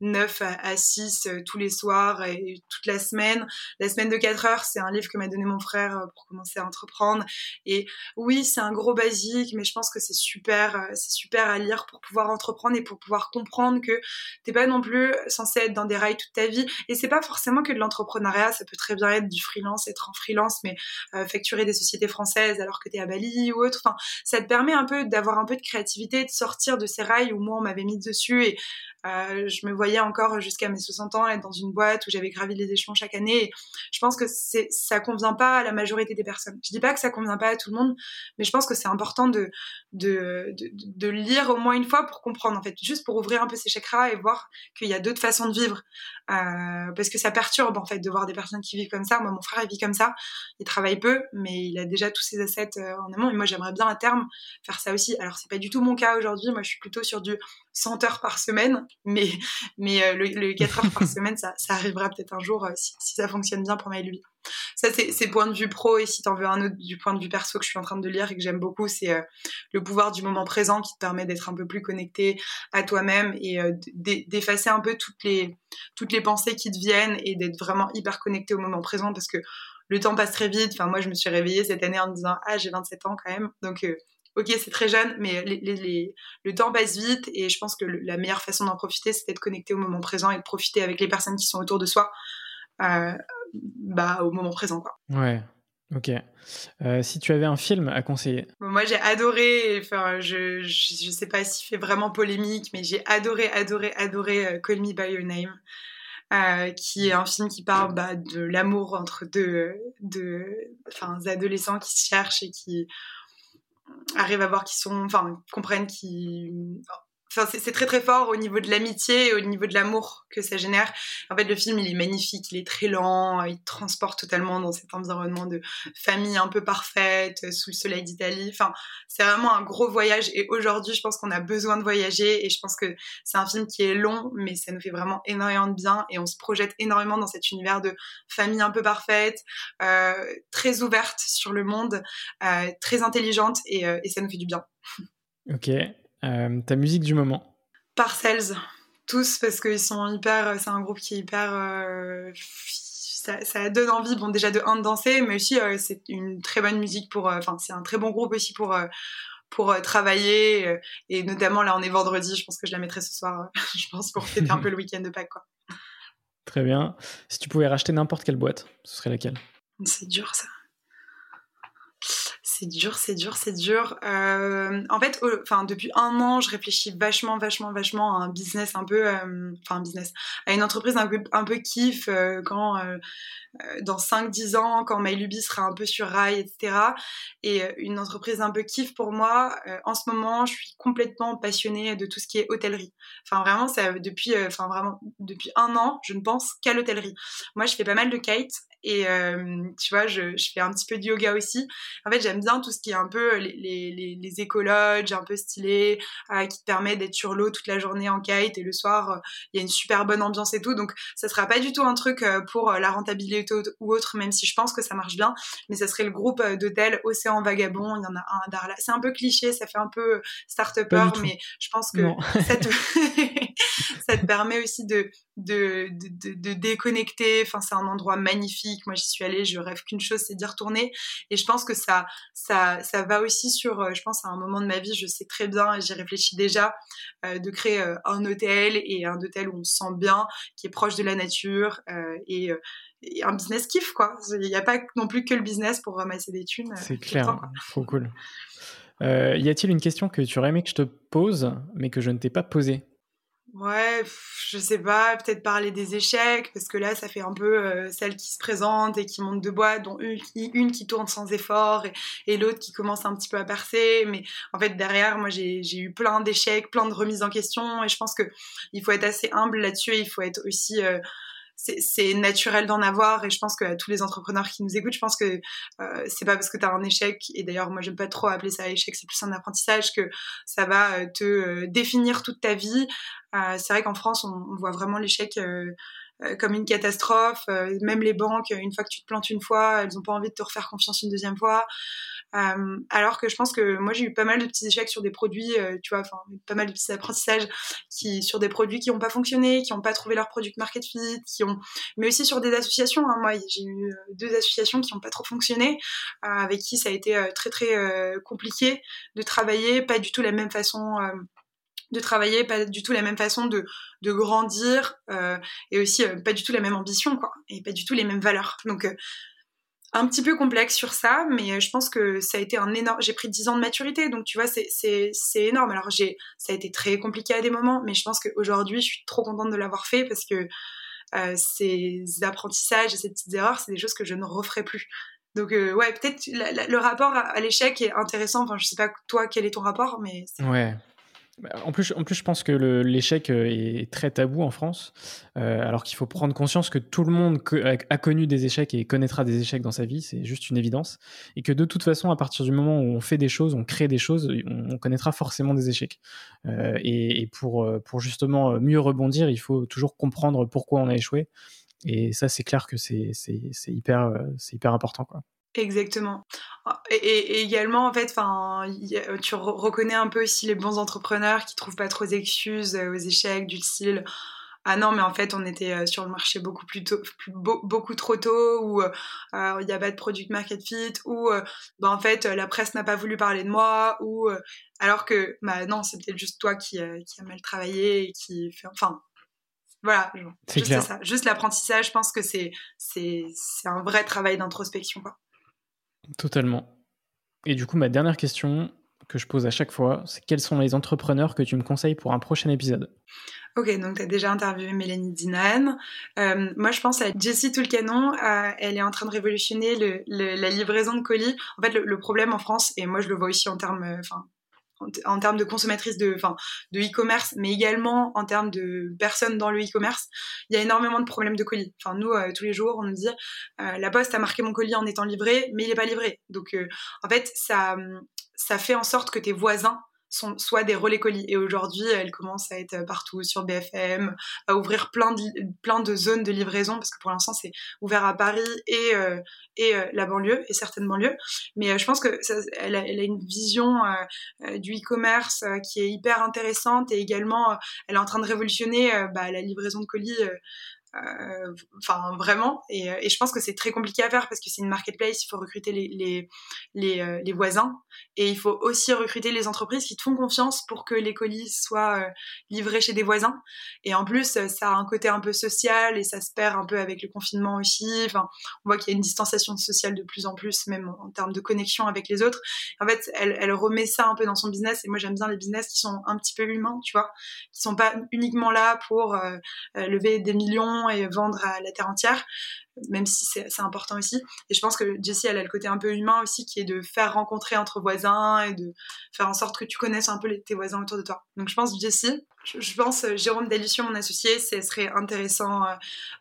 9 euh, à, 6 euh, tous les soirs et toute la semaine. La semaine de 4 heures, c'est un livre que m'a donné mon frère euh, pour commencer à entreprendre et oui, c'est un gros basique mais je pense que c'est super c'est super à lire pour pouvoir entreprendre et pour pouvoir comprendre que t'es pas non plus censé être dans des rails toute ta vie et c'est pas forcément que de l'entrepreneuriat, ça peut très bien être du freelance, être en freelance mais facturer des sociétés françaises alors que tu es à Bali ou autre. Enfin, ça te permet un peu d'avoir un peu de créativité de sortir de ces rails où moi on m'avait mis dessus et euh, je me voyais encore jusqu'à mes 60 ans être dans une boîte où j'avais gravi les échelons chaque année. Je pense que c'est ça convient pas à la majorité des personnes. Je dis pas que ça convient pas à tout le monde, mais je pense que c'est important de de, de, de, lire au moins une fois pour comprendre en fait, juste pour ouvrir un peu ses chakras et voir qu'il y a d'autres façons de vivre. Euh, parce que ça perturbe en fait de voir des personnes qui vivent comme ça. Moi, mon frère il vit comme ça. Il travaille peu, mais il a déjà tous ses assets euh, en amont. Et moi, j'aimerais bien à terme faire ça aussi. Alors c'est pas du tout mon cas aujourd'hui. Moi, je suis plutôt sur du 100 heures par semaine, mais, mais euh, le, 4 heures par semaine, ça, ça arrivera peut-être un jour euh, si, si, ça fonctionne bien pour lui. Ça, c'est point de vue pro, et si t'en veux un autre du point de vue perso que je suis en train de lire et que j'aime beaucoup, c'est euh, le pouvoir du moment présent qui te permet d'être un peu plus connecté à toi-même et d'effacer un peu toutes les, toutes les pensées qui te viennent et d'être vraiment hyper connecté au moment présent parce que le temps passe très vite. Enfin, moi, je me suis réveillée cette année en me disant, ah, j'ai 27 ans quand même. Donc, ok, c'est très jeune, mais le temps passe vite et je pense que la meilleure façon d'en profiter, c'est d'être connecté au moment présent et de profiter avec les personnes qui sont autour de soi euh, bah, au moment présent. Quoi. Ouais, ok. Euh, si tu avais un film à conseiller Moi, j'ai adoré, enfin, je, je, sais pas s'il fait vraiment polémique, mais j'ai adoré, adoré, adoré euh, Call Me By Your Name. qui est un film qui parle bah, de l'amour entre deux, deux adolescents qui se cherchent et qui arrivent à voir qu'ils sont, enfin, comprennent qu'ils Enfin, c'est très très fort au niveau de l'amitié et au niveau de l'amour que ça génère. En fait, le film, il est magnifique, il est très lent, il transporte totalement dans cet environnement de famille un peu parfaite, sous le soleil d'Italie. Enfin, c'est vraiment un gros voyage. Et aujourd'hui, je pense qu'on a besoin de voyager. Et je pense que c'est un film qui est long, mais ça nous fait vraiment énormément de bien. Et on se projette énormément dans cet univers de famille un peu parfaite, euh, très ouverte sur le monde, euh, très intelligente, et, euh, et ça nous fait du bien. Ok, euh, ta musique du moment Parcells, tous parce qu'ils sont hyper. C'est un groupe qui est hyper. Euh, ça, donne envie, bon, déjà de un de danser, mais aussi euh, c'est une très bonne musique pour. Enfin, c'est un très bon groupe aussi pour pour travailler et notamment là on est vendredi je pense que je la mettrai ce soir je pense pour fêter un peu le week-end de Pâques quoi très bien si tu pouvais racheter n'importe quelle boîte ce serait laquelle? C'est dur ça c'est dur, c'est dur, c'est dur. Euh, en fait, enfin depuis un an, je réfléchis vachement, vachement, vachement à un business un peu, euh, business, à une entreprise un peu, un peu kiff euh, quand dans 5-10 ans, quand MyLuby sera un peu sur rail, etc. Et une entreprise un peu kiff pour moi. en ce moment, je suis complètement passionnée de tout ce qui est hôtellerie. Enfin vraiment, ça depuis, enfin vraiment depuis un an, je ne pense qu'à l'hôtellerie. Moi, je fais pas mal de kite et euh, tu vois, je, je, fais un petit peu de yoga aussi. En fait, j'aime bien tout ce qui est un peu les, les, les écologes, un peu stylé, euh, qui te permet d'être sur l'eau toute la journée en kite et le soir, euh, il y a une super bonne ambiance et tout. Donc, ça sera pas du tout un truc pour la rentabilité ou autre, même si je pense que ça marche bien. Mais ça serait le groupe d'hôtels Océan Vagabond. Il y en a un à Darla. C'est un peu cliché, ça fait un peu start-upper, mais je pense que ça te... ça te permet aussi de, de, de, de déconnecter. Enfin, c'est un endroit magnifique. Moi, j'y suis allée, je rêve qu'une chose, c'est d'y retourner. Et je pense que ça, ça, ça va aussi sur, euh, je pense, à un moment de ma vie, je sais très bien, et j'y réfléchis déjà, euh, de créer euh, un hôtel et un hôtel où on se sent bien, qui est proche de la nature et, un business kiff, quoi. Il n'y a pas non plus que le business pour ramasser des thunes. C'est clair, trop cool. y a-t-il une question que tu aurais aimé que je te pose, mais que je ne t'ai pas posée? Ouais, je sais pas, peut-être parler des échecs, parce que là, ça fait un peu euh, celle qui se présente et qui monte de boîte, dont une, qui tourne sans effort et, et l'autre qui commence un petit peu à percer. Mais en fait, derrière, moi, j'ai eu plein d'échecs, plein de remises en question, et je pense que il faut être assez humble là-dessus, il faut être aussi... Euh, c'est naturel d'en avoir et je pense que tous les entrepreneurs qui nous écoutent, je pense que euh, c'est pas parce que tu un échec et d'ailleurs moi j'aime pas trop appeler ça échec, c'est plus un apprentissage que ça va euh, te euh, définir toute ta vie. Euh, c'est vrai qu'en France on, on, voit vraiment l'échec comme une catastrophe. même les banques, une fois que tu te plantes une fois, elles ont pas envie de te refaire confiance une deuxième fois. Euh, alors que je pense que moi j'ai eu pas mal de petits échecs sur des produits, euh, tu vois, enfin pas mal de petits apprentissages qui sur des produits qui n'ont pas fonctionné, qui n'ont pas trouvé leur product market fit, qui ont, mais aussi sur des associations. Hein. Moi j'ai eu euh, deux associations qui n'ont pas trop fonctionné, avec qui ça a été très très compliqué de travailler, pas du tout la même façon de travailler, pas du tout la même façon de, de grandir euh, et aussi pas du tout la même ambition quoi et pas du tout les mêmes valeurs. Donc un petit peu complexe sur ça, mais euh, je pense que ça a été un énorme. J'ai pris 10 ans de maturité, donc tu vois, c'est énorme. Alors, j'ai ça a été très compliqué à des moments, mais je pense qu'aujourd'hui, je suis trop contente de l'avoir fait parce que euh, ces apprentissages et ces petites erreurs, c'est des choses que je ne referai plus. Donc, euh, ouais, peut-être le rapport à, l'échec est intéressant. Enfin, je sais pas, toi, quel est ton rapport, mais. Ouais, en plus, en plus, je pense que l'échec euh, est très tabou en France, euh, alors qu'il faut prendre conscience que tout le monde a connu des échecs et connaîtra des échecs dans sa vie, c'est juste une évidence, et que de toute façon, à partir du moment où on fait des choses, on crée des choses, on, connaîtra forcément des échecs. Euh, et, pour, pour justement mieux rebondir, il faut toujours comprendre pourquoi on a échoué, et ça, c'est clair que c'est hyper, hyper important. Quoi. Exactement. Et, également, en fait, enfin, tu reconnais un peu aussi les bons entrepreneurs qui trouvent pas trop d'excuses euh, aux échecs du style ah non, mais en fait, on était euh, sur le marché beaucoup plus tôt, beaucoup trop tôt, ou euh, il n'y a pas de product market fit, ou bah, en fait, la presse n'a pas voulu parler de moi, ou alors que bah non, c'est peut-être juste toi qui, qui a mal travaillé et qui fait, enfin, voilà, c'est juste ça. Juste l'apprentissage, je pense que c'est c'est un vrai travail d'introspection, quoi. Totalement. Et du coup, ma dernière question que je pose à chaque fois, c'est quels sont les entrepreneurs que tu me conseilles pour un prochain épisode? Ok, donc tu as déjà interviewé Mélanie Dinan. Euh, moi, je pense à Jessie Toulcanon. Euh, elle est en train de révolutionner la livraison de colis. En fait, le, problème en France, et moi je le vois aussi en termes, enfin, en, termes de consommatrices de, enfin, de e-commerce, mais également en termes de personnes dans le e-commerce, il y a énormément de problèmes de colis. Enfin, nous, euh, tous les jours, on nous dit, euh, la poste a marqué mon colis en étant livré, mais il n'est pas livré. Donc, euh, en fait, ça, ça fait en sorte que tes voisins soit des relais colis. Et aujourd'hui, elle commence à être partout sur BFM, à ouvrir plein de, plein de zones de livraison, parce que pour l'instant, c'est ouvert à Paris et, euh, et euh, la banlieue, et certaines banlieues. Mais euh, je pense que elle, a, une vision du e-commerce qui est hyper intéressante, et également, elle est en train de révolutionner bah, la livraison de colis enfin vraiment. Et, et, je pense que c'est très compliqué à faire parce que c'est une marketplace il faut recruter les les, euh, voisins. Et il faut aussi recruter les entreprises qui te font confiance pour que les colis soient euh, livrés chez des voisins. Et en plus ça a un côté un peu social et ça se perd un peu avec le confinement aussi. Enfin on voit qu'il y a une distanciation sociale de plus en plus même en, termes de connexion avec les autres. En fait elle, elle remet ça un peu dans son business et moi j'aime bien les business qui sont un petit peu humains tu vois qui sont pas uniquement là pour lever des millions et vendre à la terre entière, même si c'est important aussi. Et je pense que Jessie, elle a le côté un peu humain aussi, qui est de faire rencontrer entre voisins et de faire en sorte que tu connaisses un peu tes voisins autour de toi. Donc je pense Jessie, je, pense Jérôme Dalution, mon associé, ce serait intéressant euh,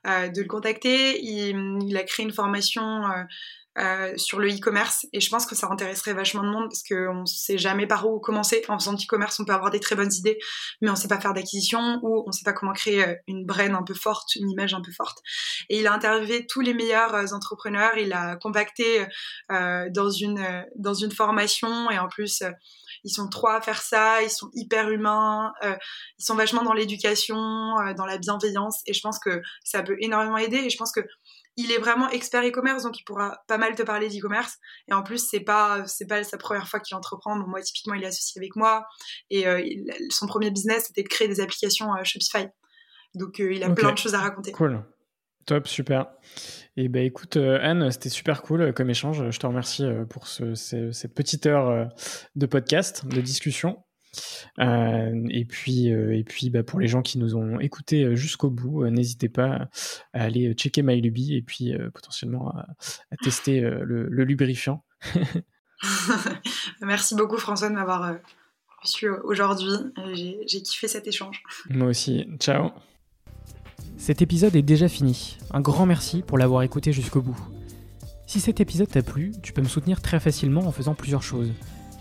euh, de le contacter. Il, a créé une formation euh, euh, sur le e-commerce. Et je pense que ça intéresserait vachement de monde parce qu'on ne sait jamais par où commencer. En faisant du e-commerce, on peut avoir des très bonnes idées, mais on ne sait pas faire d'acquisition ou on ne sait pas comment créer euh, une brand un peu forte, une image un peu forte. Et il a interviewé tous les meilleurs euh, entrepreneurs, il a compacté dans une dans une formation. Et en plus ils sont trois à faire ça, ils sont hyper humains, ils sont vachement dans l'éducation, dans la bienveillance. Et je pense que ça peut énormément aider. Et je pense que il est vraiment expert e-commerce, donc il pourra pas mal te parler d'e-commerce. Et en plus, c'est pas c'est pas sa première fois qu'il entreprend. moi, typiquement, il est associé avec moi. Et euh, son premier business, c'était de créer des applications euh, Shopify. Donc, euh, il a plein de choses à raconter. Cool. Top, super. Et ben écoute, Anne, c'était super cool comme échange. Je te remercie pour cette petite heure de podcast, de discussion. Euh, et puis, euh, et puis bah, pour les gens qui nous ont écoutés euh, jusqu'au bout, n'hésitez pas à aller checker MyLuby et puis potentiellement à, tester le, lubrifiant. Merci beaucoup François de m'avoir reçu aujourd'hui. J'ai kiffé cet échange. Moi aussi. Ciao. Cet épisode est déjà fini. Un grand merci pour l'avoir écouté jusqu'au bout. Si cet épisode t'a plu, tu peux me soutenir très facilement en faisant plusieurs choses